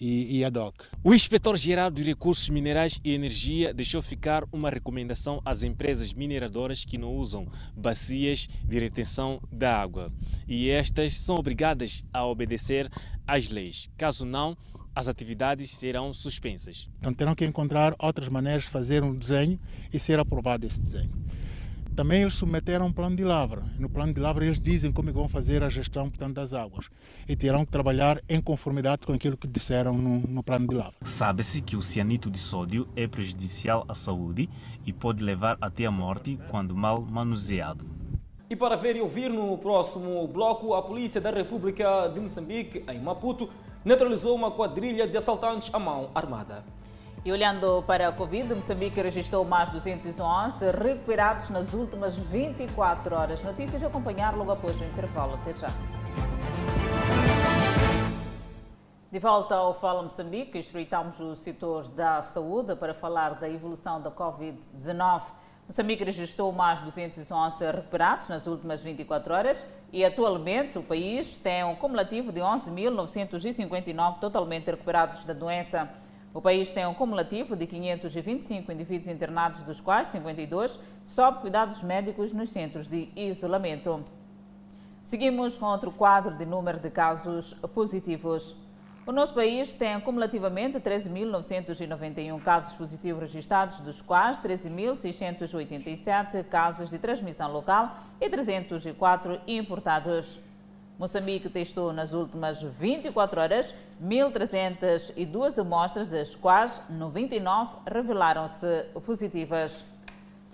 e, e ad hoc. O inspetor-geral de Recursos Minerais e Energia deixou ficar uma recomendação às empresas mineradoras que não usam bacias de retenção da água e estas são obrigadas a obedecer às leis. Caso não, as atividades serão suspensas. Então terão que encontrar outras maneiras de fazer um desenho e ser aprovado esse desenho. Também eles submeteram um plano de lavra. No plano de lavra eles dizem como é vão fazer a gestão portanto, das águas e terão que trabalhar em conformidade com aquilo que disseram no, no plano de lavra. Sabe-se que o cianito de sódio é prejudicial à saúde e pode levar até a morte quando mal manuseado. E para ver e ouvir no próximo bloco, a Polícia da República de Moçambique, em Maputo, neutralizou uma quadrilha de assaltantes à mão armada. E olhando para a Covid, Moçambique registrou mais 211 recuperados nas últimas 24 horas. Notícias a acompanhar logo após o intervalo. Até já. De volta ao Fala Moçambique, espreitamos o setor da saúde para falar da evolução da Covid-19. Moçambique registrou mais 211 recuperados nas últimas 24 horas e atualmente o país tem um cumulativo de 11.959 totalmente recuperados da doença. O país tem um cumulativo de 525 indivíduos internados, dos quais 52 sob cuidados médicos nos centros de isolamento. Seguimos com outro quadro de número de casos positivos. O nosso país tem cumulativamente 13.991 casos positivos registrados, dos quais 13.687 casos de transmissão local e 304 importados. Moçambique testou nas últimas 24 horas 1.302 amostras, das quais 99 revelaram-se positivas.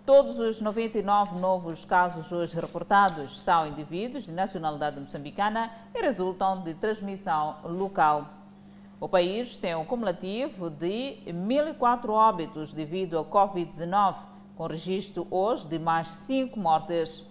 Todos os 99 novos casos hoje reportados são indivíduos de nacionalidade moçambicana e resultam de transmissão local. O país tem um cumulativo de 1.004 óbitos devido ao Covid-19, com registro hoje de mais 5 mortes.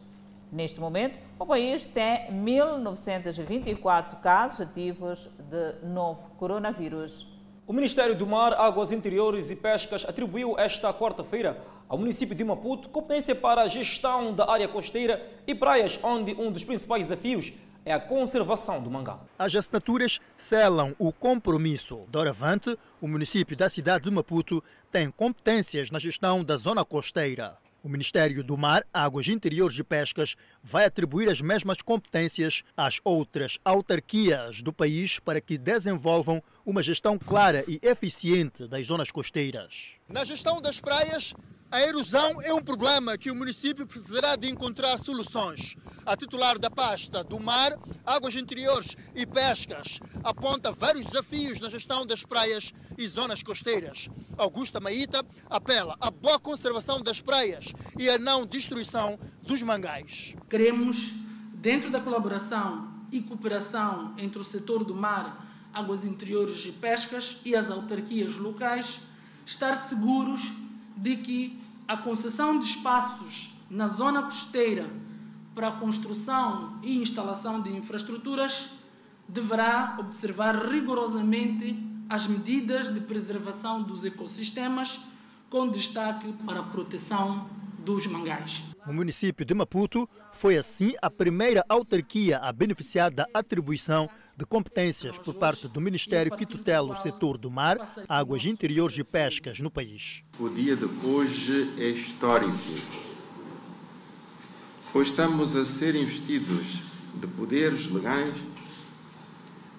Neste momento, o país tem 1.924 casos ativos de novo coronavírus. O Ministério do Mar, Águas Interiores e Pescas atribuiu esta quarta-feira ao município de Maputo competência para a gestão da área costeira e praias, onde um dos principais desafios é a conservação do mangá. As assinaturas selam o compromisso. Doravante, o município da cidade de Maputo tem competências na gestão da zona costeira. O Ministério do Mar, Águas Interiores e Pescas vai atribuir as mesmas competências às outras autarquias do país para que desenvolvam uma gestão clara e eficiente das zonas costeiras. Na gestão das praias, a erosão é um problema que o município precisará de encontrar soluções. A titular da pasta do Mar, Águas Interiores e Pescas aponta vários desafios na gestão das praias e zonas costeiras. Augusta Maíta apela à boa conservação das praias e à não destruição dos mangais. Queremos, dentro da colaboração e cooperação entre o setor do mar, águas interiores e pescas e as autarquias locais, estar seguros de que a concessão de espaços na zona costeira para a construção e instalação de infraestruturas deverá observar rigorosamente as medidas de preservação dos ecossistemas, com destaque para a proteção dos mangás. O município de Maputo foi, assim, a primeira autarquia a beneficiar da atribuição de competências por parte do Ministério que tutela o setor do mar, águas interiores e pescas no país. O dia de hoje é histórico, pois estamos a ser investidos de poderes legais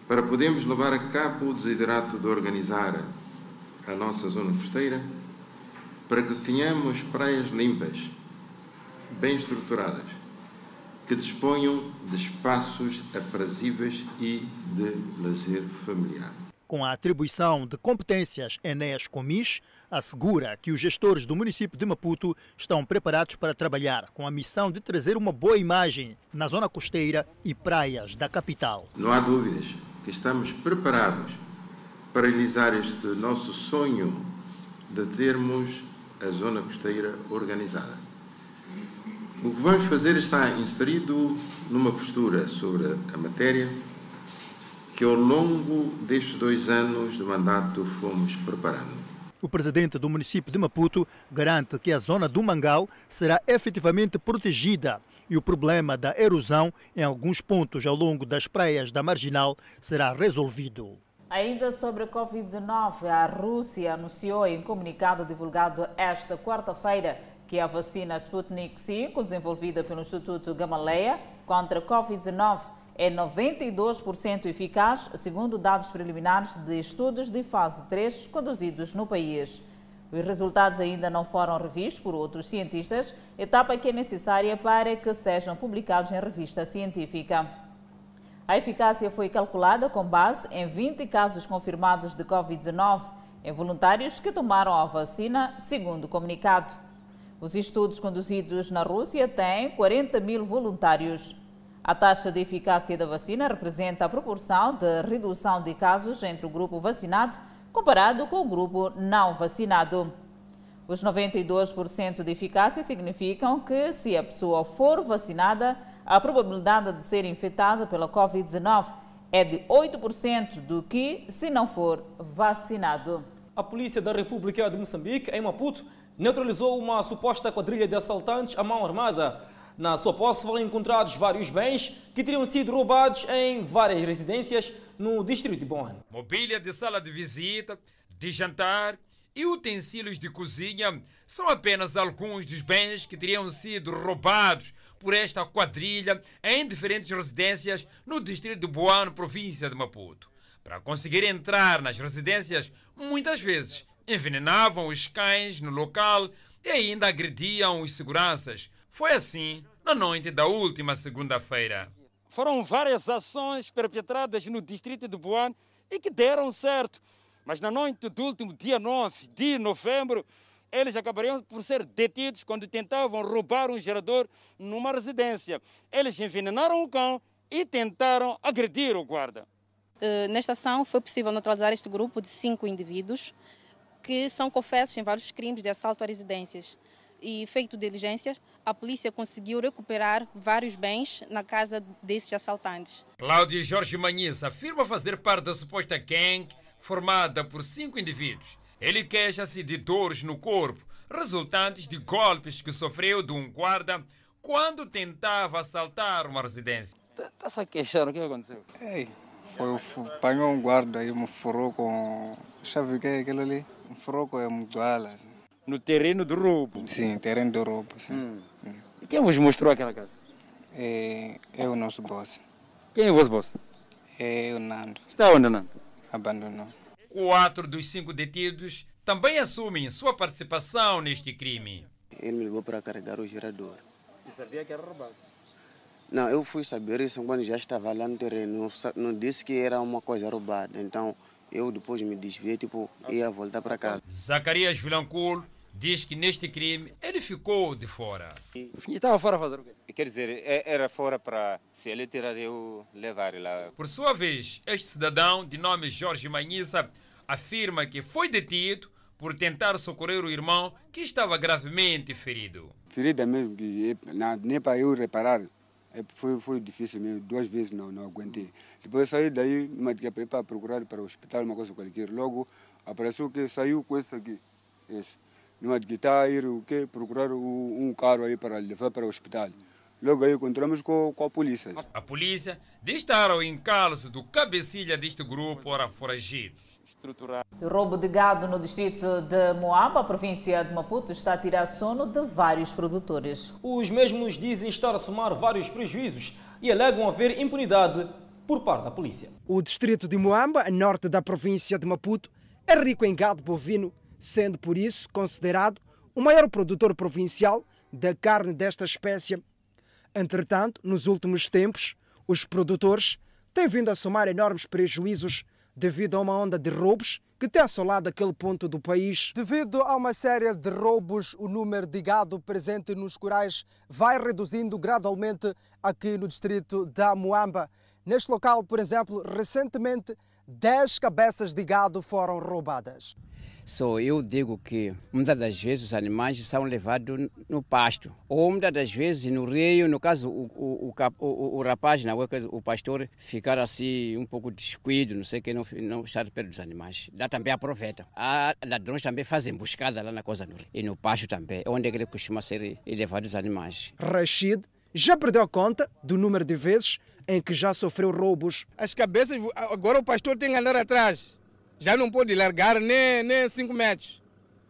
para podermos levar a cabo o desiderato de organizar a nossa zona costeira para que tenhamos praias limpas, bem estruturadas, que disponham de espaços aprazíveis e de lazer familiar. com a atribuição de competências Enéas Comis, assegura que os gestores do município de Maputo estão preparados para trabalhar com a missão de trazer uma boa imagem na zona costeira e praias da capital. Não há dúvidas que estamos preparados para realizar este nosso sonho de termos a zona costeira organizada. O que vamos fazer está inserido numa postura sobre a matéria que ao longo destes dois anos de mandato fomos preparando. O presidente do município de Maputo garante que a zona do Mangal será efetivamente protegida e o problema da erosão em alguns pontos ao longo das praias da Marginal será resolvido. Ainda sobre a Covid-19, a Rússia anunciou em comunicado divulgado esta quarta-feira que a vacina Sputnik V, desenvolvida pelo Instituto Gamaleya contra a Covid-19, é 92% eficaz, segundo dados preliminares de estudos de fase 3 conduzidos no país. Os resultados ainda não foram revistos por outros cientistas, etapa que é necessária para que sejam publicados em revista científica. A eficácia foi calculada com base em 20 casos confirmados de Covid-19 em voluntários que tomaram a vacina, segundo o comunicado. Os estudos conduzidos na Rússia têm 40 mil voluntários. A taxa de eficácia da vacina representa a proporção de redução de casos entre o grupo vacinado comparado com o grupo não vacinado. Os 92% de eficácia significam que, se a pessoa for vacinada, a probabilidade de ser infectada pela Covid-19 é de 8% do que se não for vacinado. A Polícia da República de Moçambique, em Maputo, neutralizou uma suposta quadrilha de assaltantes à mão armada na sua posse foram encontrados vários bens que teriam sido roubados em várias residências no distrito de Bonn. Mobília de sala de visita, de jantar e utensílios de cozinha são apenas alguns dos bens que teriam sido roubados por esta quadrilha em diferentes residências no distrito de Boano, província de Maputo. Para conseguir entrar nas residências, muitas vezes envenenavam os cães no local e ainda agrediam os seguranças, foi assim na noite da última segunda-feira. Foram várias ações perpetradas no distrito de Boan e que deram certo. Mas na noite do último dia 9 de novembro, eles acabariam por ser detidos quando tentavam roubar um gerador numa residência. Eles envenenaram o cão e tentaram agredir o guarda. Uh, nesta ação foi possível neutralizar este grupo de cinco indivíduos que são confessos em vários crimes de assalto a residências e feito diligências, a polícia conseguiu recuperar vários bens na casa desses assaltantes. Cláudio Jorge Manhis afirma fazer parte da suposta gang formada por cinco indivíduos. Ele queixa-se de dores no corpo, resultantes de golpes que sofreu de um guarda quando tentava assaltar uma residência. Está se queixando, o que aconteceu? Ei, foi, apanhou um guarda e me furou com. Sabe o que é aquilo ali? Me furou com a mutuala. Assim no terreno do roubo. Sim, terreno do roubo. Sim. Hum. Hum. E quem vos mostrou aquela casa? É, é o nosso boss. Quem é o vosso boss? É o Nando. Está onde, Nando? Abandonou. Quatro dos cinco detidos também assumem sua participação neste crime. Ele me levou para carregar o gerador. E sabia que era roubado? Não, eu fui saber isso quando já estava lá no terreno. Não, disse que era uma coisa roubada. Então eu depois me desviei, tipo, ia voltar para casa. Zacarias Vilancourt diz que neste crime ele ficou de fora. E estava fora fazer o quê? Quer dizer, é, era fora para, se ele tirar, eu levar lá. Por sua vez, este cidadão, de nome Jorge Manhissa, afirma que foi detido por tentar socorrer o irmão que estava gravemente ferido. Ferida mesmo, que nem para eu reparar. É, foi, foi difícil mesmo, duas vezes não, não aguentei. Depois saí daí, numa de para procurar para o hospital, uma coisa qualquer. Logo apareceu que saiu com esse aqui, esse. Numa de está a ir o quê? procurar um carro aí para levar para o hospital. Logo aí encontramos com, com a polícia. A polícia diz estar ao encalço do cabecilha deste grupo ora foragido estruturar. O roubo de gado no distrito de Moamba, província de Maputo, está a tirar sono de vários produtores. Os mesmos dizem estar a somar vários prejuízos e alegam haver impunidade por parte da polícia. O distrito de Moamba, a norte da província de Maputo, é rico em gado bovino, sendo por isso considerado o maior produtor provincial da carne desta espécie. Entretanto, nos últimos tempos, os produtores têm vindo a somar enormes prejuízos devido a uma onda de roubos que tem assolado aquele ponto do país. Devido a uma série de roubos, o número de gado presente nos corais vai reduzindo gradualmente aqui no distrito da Moamba. Neste local, por exemplo, recentemente 10 cabeças de gado foram roubadas. So, eu digo que muitas das vezes os animais são levados no pasto, ou muitas das vezes no rio, no caso o, o, o, o rapaz, não, o pastor, ficar assim um pouco descuido, não sei que, não, não estar perto dos animais. Lá também aproveita. Há ladrões também fazem buscada lá na coisa no rio. E no pasto também, onde é ele costuma ser levado os animais. Rashid já perdeu conta do número de vezes em que já sofreu roubos. As cabeças, agora o pastor tem que andar atrás já não pode largar nem, nem cinco metros.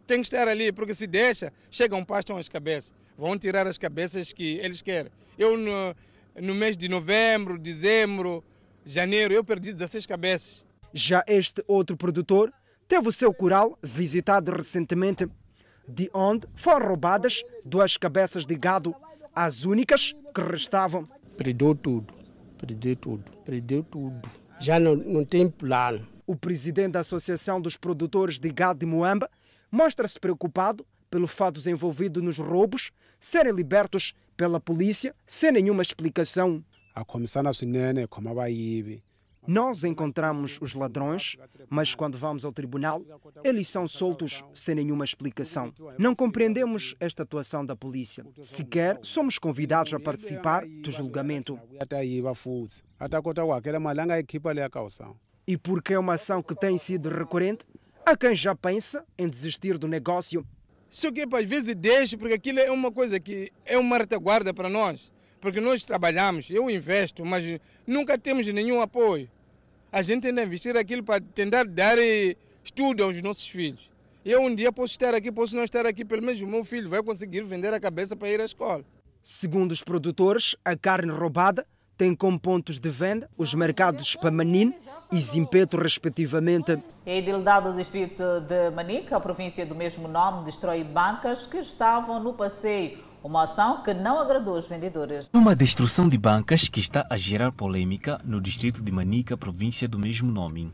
Tem que estar ali, porque se deixa, chegam, pastam as cabeças. Vão tirar as cabeças que eles querem. Eu, no, no mês de novembro, dezembro, janeiro, eu perdi 16 cabeças. Já este outro produtor teve o seu coral visitado recentemente, de onde foram roubadas duas cabeças de gado, as únicas que restavam. Perdeu tudo, perdeu tudo, perdeu tudo. Já não, não tem plano. O presidente da Associação dos Produtores de Gado de Moamba mostra-se preocupado pelo fato dos envolvidos nos roubos serem libertos pela polícia sem nenhuma explicação. Nós encontramos os ladrões, mas quando vamos ao tribunal, eles são soltos sem nenhuma explicação. Não compreendemos esta atuação da polícia. Sequer somos convidados a participar do julgamento. E porque é uma ação que tem sido recorrente, há quem já pensa em desistir do negócio. Só que às vezes deixo, porque aquilo é uma coisa que é uma retaguarda para nós. Porque nós trabalhamos, eu investo, mas nunca temos nenhum apoio. A gente que investir aquilo para tentar dar estudo aos nossos filhos. Eu um dia posso estar aqui, posso não estar aqui, pelo menos o meu filho vai conseguir vender a cabeça para ir à escola. Segundo os produtores, a carne roubada tem como pontos de venda os mercados de Spamanine e Zimpeto, respectivamente. A edilidade do distrito de Manica, a província do mesmo nome, destrói bancas que estavam no passeio. Uma ação que não agradou os vendedores. Uma destruição de bancas que está a gerar polêmica no distrito de Manica, província do mesmo nome.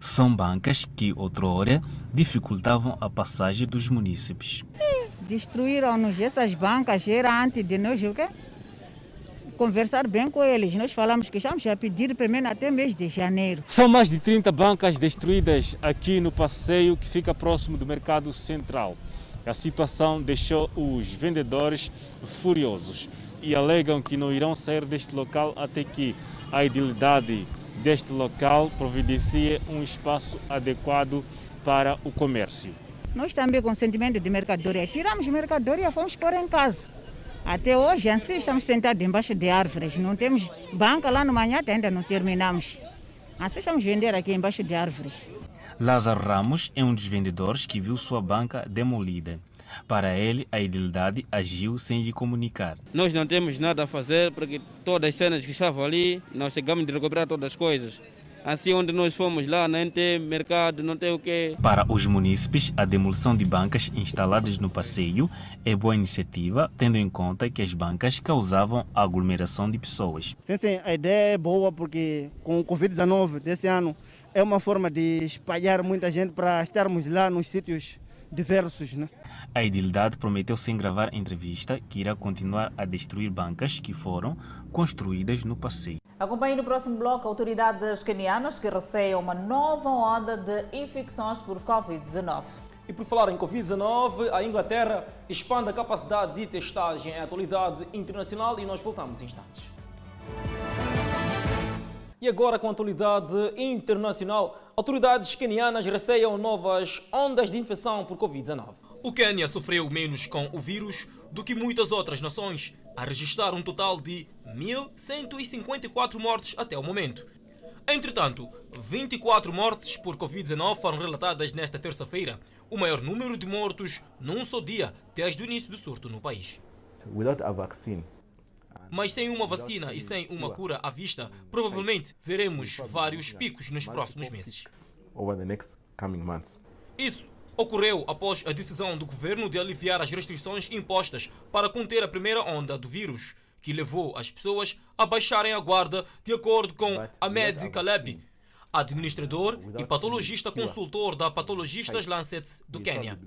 São bancas que, outrora, dificultavam a passagem dos munícipes. Destruíram-nos essas bancas, era antes de nós o quê? conversar bem com eles. Nós falamos que estamos a pedir primeiro até mês de janeiro. São mais de 30 bancas destruídas aqui no passeio que fica próximo do mercado central. A situação deixou os vendedores furiosos e alegam que não irão sair deste local até que a idilidade deste local providencie um espaço adequado para o comércio. Nós também com sentimento de mercadoria, tiramos mercadoria e fomos pôr em casa. Até hoje, assim, estamos sentados embaixo de árvores. Não temos banca lá no manhã, ainda não terminamos. Assim, estamos vender aqui embaixo de árvores. Lázaro Ramos é um dos vendedores que viu sua banca demolida. Para ele, a idilidade agiu sem lhe comunicar. Nós não temos nada a fazer porque todas as cenas que estavam ali, nós chegamos de recuperar todas as coisas. Assim, onde nós fomos lá, não tem mercado, não tem o quê. Para os munícipes, a demolição de bancas instaladas no passeio é boa iniciativa, tendo em conta que as bancas causavam aglomeração de pessoas. Sim, sim, a ideia é boa porque com o Covid-19 desse ano é uma forma de espalhar muita gente para estarmos lá nos sítios diversos, né? A idilidade prometeu sem gravar entrevista que irá continuar a destruir bancas que foram construídas no passeio. Acompanhe no próximo bloco autoridades canianas que receiam uma nova onda de infecções por Covid-19. E por falar em Covid-19, a Inglaterra expande a capacidade de testagem em atualidade internacional e nós voltamos em instantes. E agora com a atualidade internacional, autoridades canianas receiam novas ondas de infecção por Covid-19. O Quênia sofreu menos com o vírus do que muitas outras nações, a registrar um total de 1.154 mortes até o momento. Entretanto, 24 mortes por Covid-19 foram relatadas nesta terça-feira, o maior número de mortos num só dia desde o início do surto no país. Mas sem uma vacina e sem uma cura à vista, provavelmente veremos vários picos nos próximos meses. Isso ocorreu após a decisão do governo de aliviar as restrições impostas para conter a primeira onda do vírus, que levou as pessoas a baixarem a guarda, de acordo com Ahmed Kalebi, administrador e patologista consultor da Patologistas Lancet do Quênia.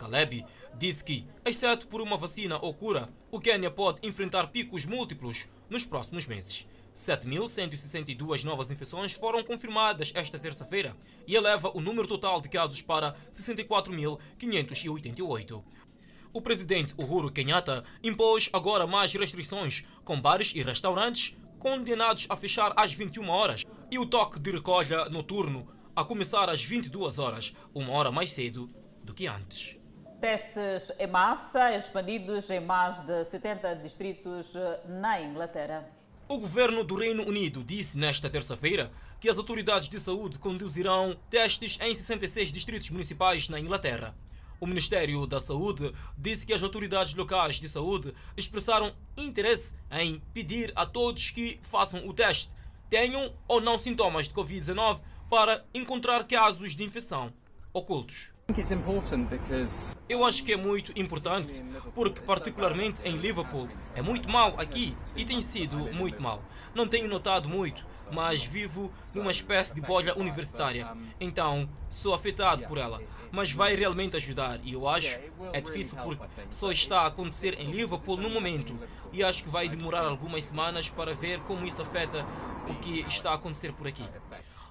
Caleb disse que, exceto por uma vacina ou cura, o Quênia pode enfrentar picos múltiplos nos próximos meses. 7.162 novas infecções foram confirmadas esta terça-feira e eleva o número total de casos para 64.588. O presidente Uhuru Kenyatta impôs agora mais restrições, com bares e restaurantes condenados a fechar às 21 horas e o toque de recolha noturno a começar às 22 horas, uma hora mais cedo do que antes. Testes em massa expandidos em mais de 70 distritos na Inglaterra. O governo do Reino Unido disse nesta terça-feira que as autoridades de saúde conduzirão testes em 66 distritos municipais na Inglaterra. O Ministério da Saúde disse que as autoridades locais de saúde expressaram interesse em pedir a todos que façam o teste, tenham ou não sintomas de Covid-19, para encontrar casos de infecção ocultos. Eu acho que é muito importante, porque, particularmente em Liverpool, é muito mal aqui e tem sido muito mal. Não tenho notado muito, mas vivo numa espécie de bolha universitária, então sou afetado por ela. Mas vai realmente ajudar e eu acho é difícil porque só está a acontecer em Liverpool no momento e acho que vai demorar algumas semanas para ver como isso afeta o que está a acontecer por aqui.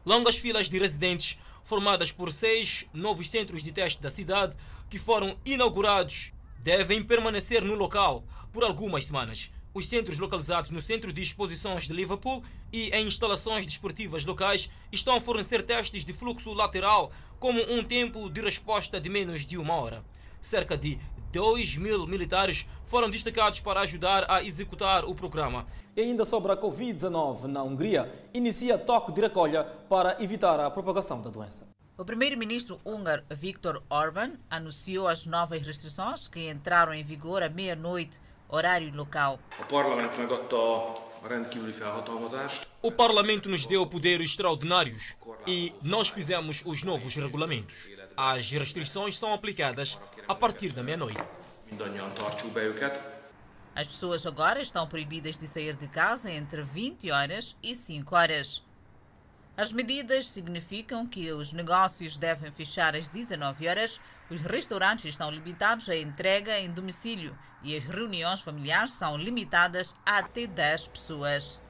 Longas filas de residentes formadas por seis novos centros de teste da cidade que foram inaugurados, devem permanecer no local por algumas semanas. Os centros localizados no Centro de Exposições de Liverpool e em instalações desportivas locais estão a fornecer testes de fluxo lateral como um tempo de resposta de menos de uma hora. Cerca de 2 mil militares foram destacados para ajudar a executar o programa. E ainda sobre a Covid-19 na Hungria, inicia toque de recolha para evitar a propagação da doença. O primeiro-ministro húngaro Viktor Orban anunciou as novas restrições que entraram em vigor à meia-noite, horário local. O Parlamento nos deu poderes extraordinários e nós fizemos os novos regulamentos. As restrições são aplicadas a partir da meia-noite. As pessoas agora estão proibidas de sair de casa entre 20 horas e 5 horas. As medidas significam que os negócios devem fechar às 19 horas, os restaurantes estão limitados à entrega em domicílio e as reuniões familiares são limitadas a até 10 pessoas.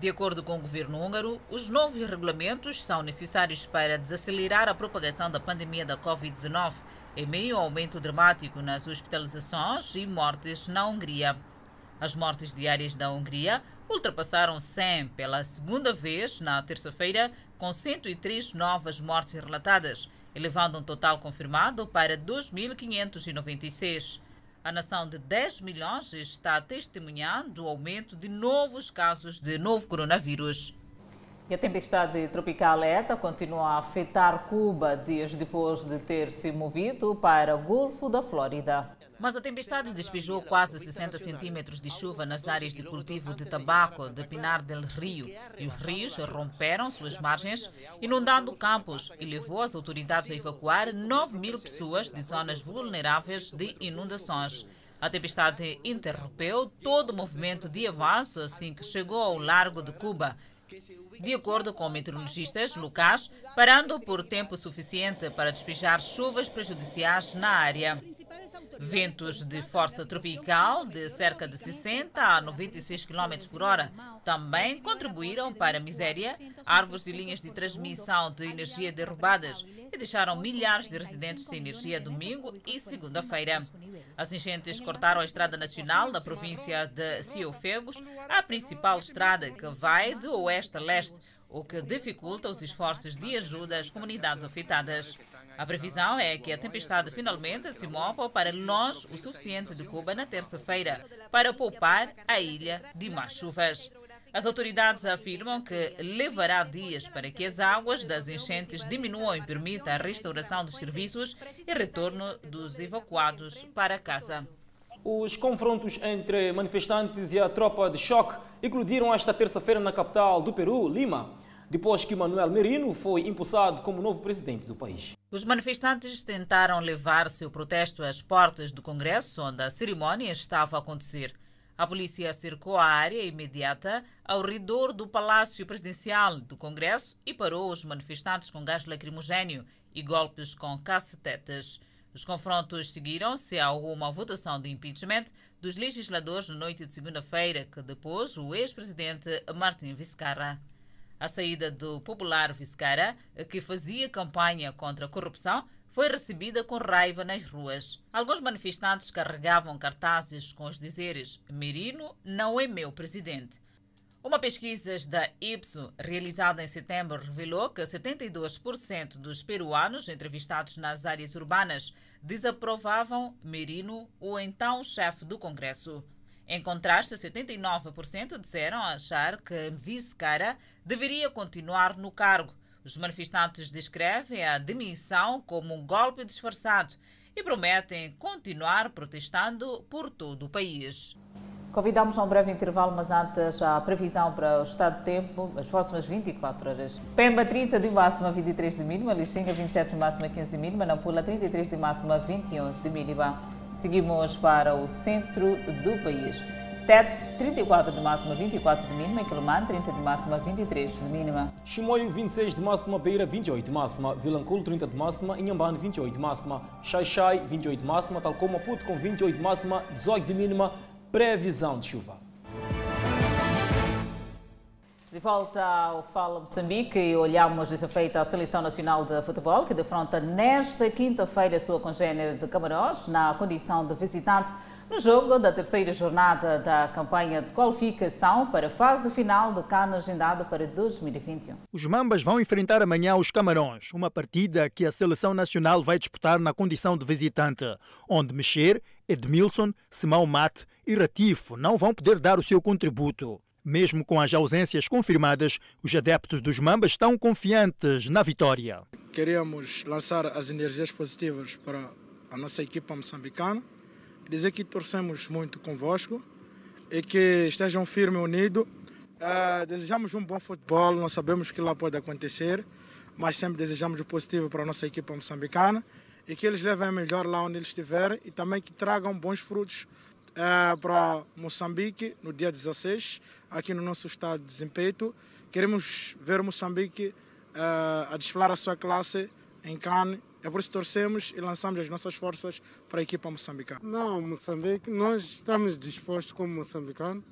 De acordo com o governo húngaro, os novos regulamentos são necessários para desacelerar a propagação da pandemia da Covid-19 em meio ao aumento dramático nas hospitalizações e mortes na Hungria. As mortes diárias da Hungria ultrapassaram 100 pela segunda vez na terça-feira, com 103 novas mortes relatadas, elevando um total confirmado para 2.596. A nação de 10 milhões está testemunhando o aumento de novos casos de novo coronavírus. E a tempestade tropical ETA continua a afetar Cuba dias depois de ter se movido para o Golfo da Flórida. Mas a tempestade despejou quase 60 centímetros de chuva nas áreas de cultivo de tabaco de Pinar del Rio e os rios romperam suas margens, inundando campos e levou as autoridades a evacuar 9 mil pessoas de zonas vulneráveis de inundações. A tempestade interrompeu todo o movimento de avanço assim que chegou ao largo de Cuba de acordo com meteorologistas locais, parando por tempo suficiente para despejar chuvas prejudiciais na área. Ventos de força tropical de cerca de 60 a 96 km por hora também contribuíram para a miséria, árvores e linhas de transmissão de energia derrubadas e deixaram milhares de residentes sem energia domingo e segunda-feira. As enchentes cortaram a estrada nacional da província de Ciofegos, a principal estrada que vai de oeste a leste, o que dificulta os esforços de ajuda às comunidades afetadas. A previsão é que a tempestade finalmente se mova para longe o suficiente de Cuba na terça-feira para poupar a ilha de mais chuvas. As autoridades afirmam que levará dias para que as águas das enchentes diminuam e permita a restauração dos serviços e retorno dos evacuados para casa. Os confrontos entre manifestantes e a tropa de choque eclodiram esta terça-feira na capital do Peru, Lima depois que Manuel Merino foi impulsado como novo presidente do país. Os manifestantes tentaram levar seu protesto às portas do Congresso, onde a cerimônia estava a acontecer. A polícia cercou a área imediata ao redor do Palácio Presidencial do Congresso e parou os manifestantes com gás lacrimogênio e golpes com cacetetes. Os confrontos seguiram-se a uma votação de impeachment dos legisladores na noite de segunda-feira, que depois o ex-presidente Martin Vizcarra. A saída do popular Vizcarra, que fazia campanha contra a corrupção, foi recebida com raiva nas ruas. Alguns manifestantes carregavam cartazes com os dizeres Merino não é meu presidente. Uma pesquisa da Ipso, realizada em setembro, revelou que 72% dos peruanos entrevistados nas áreas urbanas desaprovavam Merino, o então chefe do Congresso. Em contraste, 79% disseram achar que Vizcarra deveria continuar no cargo. Os manifestantes descrevem a demissão como um golpe disfarçado e prometem continuar protestando por todo o país. Convidamos a um breve intervalo, mas antes a previsão para o estado de tempo, as próximas 24 horas. Pemba 30 de máxima, 23 de mínima, Lixinga 27 de máxima, 15 de mínima, Nampula 33 de máxima, 21 de mínima. Seguimos para o centro do país. Tete, 34 de máxima, 24 de mínima. Quelimane, 30 de máxima, 23 de mínima. Chimoio, 26 de máxima. Beira, 28 de máxima. Vilanculo, 30 de máxima. Inhambane, 28 de máxima. Xai-Xai, 28 de máxima. Tal como Maputo, com 28 de máxima, 18 de mínima. Previsão de chuva. De volta ao Fala Moçambique e olhamos dessa feita a Seleção Nacional de Futebol, que defronta nesta quinta-feira a sua congênere de Camarões, na condição de visitante, no jogo da terceira jornada da campanha de qualificação para a fase final do CAN agendado para 2021. Os Mambas vão enfrentar amanhã os Camarões, uma partida que a Seleção Nacional vai disputar na condição de visitante, onde Mexer, Edmilson, Simão Mate e Ratifo não vão poder dar o seu contributo. Mesmo com as ausências confirmadas, os adeptos dos Mambas estão confiantes na vitória. Queríamos lançar as energias positivas para a nossa equipa moçambicana, dizer que torcemos muito convosco e que estejam firmes e unidos. Uh, desejamos um bom futebol, nós sabemos que lá pode acontecer, mas sempre desejamos o positivo para a nossa equipa moçambicana e que eles levem melhor lá onde eles estiverem e também que tragam bons frutos é, para Moçambique no dia 16, aqui no nosso estado de desempenho. Queremos ver Moçambique é, a desfilar a sua classe em Cannes. É por isso que torcemos e lançamos as nossas forças para a equipa moçambicana. Não, Moçambique, nós estamos dispostos como moçambicanos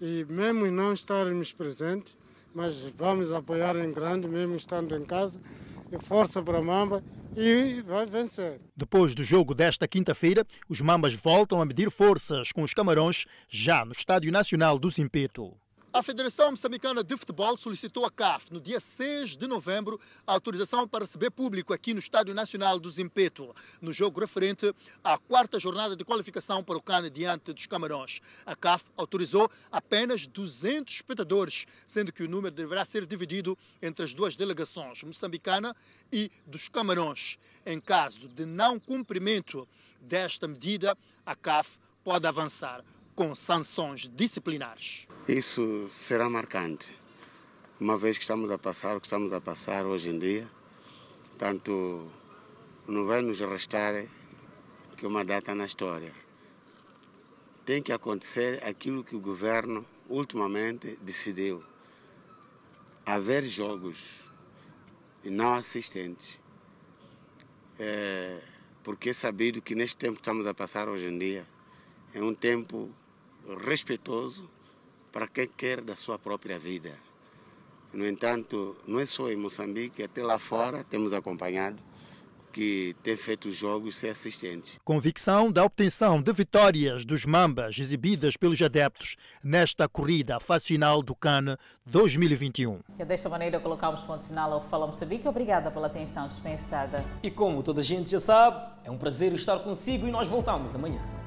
e mesmo não estarmos presentes, mas vamos apoiar em grande, mesmo estando em casa. E força para Mamba e vai vencer. Depois do jogo desta quinta-feira, os Mambas voltam a medir forças com os Camarões já no Estádio Nacional do Zimpeto. A Federação Moçambicana de Futebol solicitou à CAF, no dia 6 de novembro, a autorização para receber público aqui no Estádio Nacional do Zimpeto, no jogo referente à quarta jornada de qualificação para o CAN diante dos Camarões. A CAF autorizou apenas 200 espectadores, sendo que o número deverá ser dividido entre as duas delegações, moçambicana e dos Camarões. Em caso de não cumprimento desta medida, a CAF pode avançar com sanções disciplinares. Isso será marcante, uma vez que estamos a passar o que estamos a passar hoje em dia, tanto não vai nos restar que uma data na história. Tem que acontecer aquilo que o governo ultimamente decidiu. Haver jogos e não assistentes. É, porque é sabido que neste tempo que estamos a passar hoje em dia é um tempo respeitoso para quem quer da sua própria vida. No entanto, não é só em Moçambique, até lá fora temos acompanhado que tem feito jogos sem assistentes. Convicção da obtenção de vitórias dos Mambas exibidas pelos adeptos nesta corrida fase final do CAN 2021. E desta maneira colocamos ponto final ao Fala Moçambique. Obrigada pela atenção dispensada. E como toda a gente já sabe, é um prazer estar consigo e nós voltamos amanhã.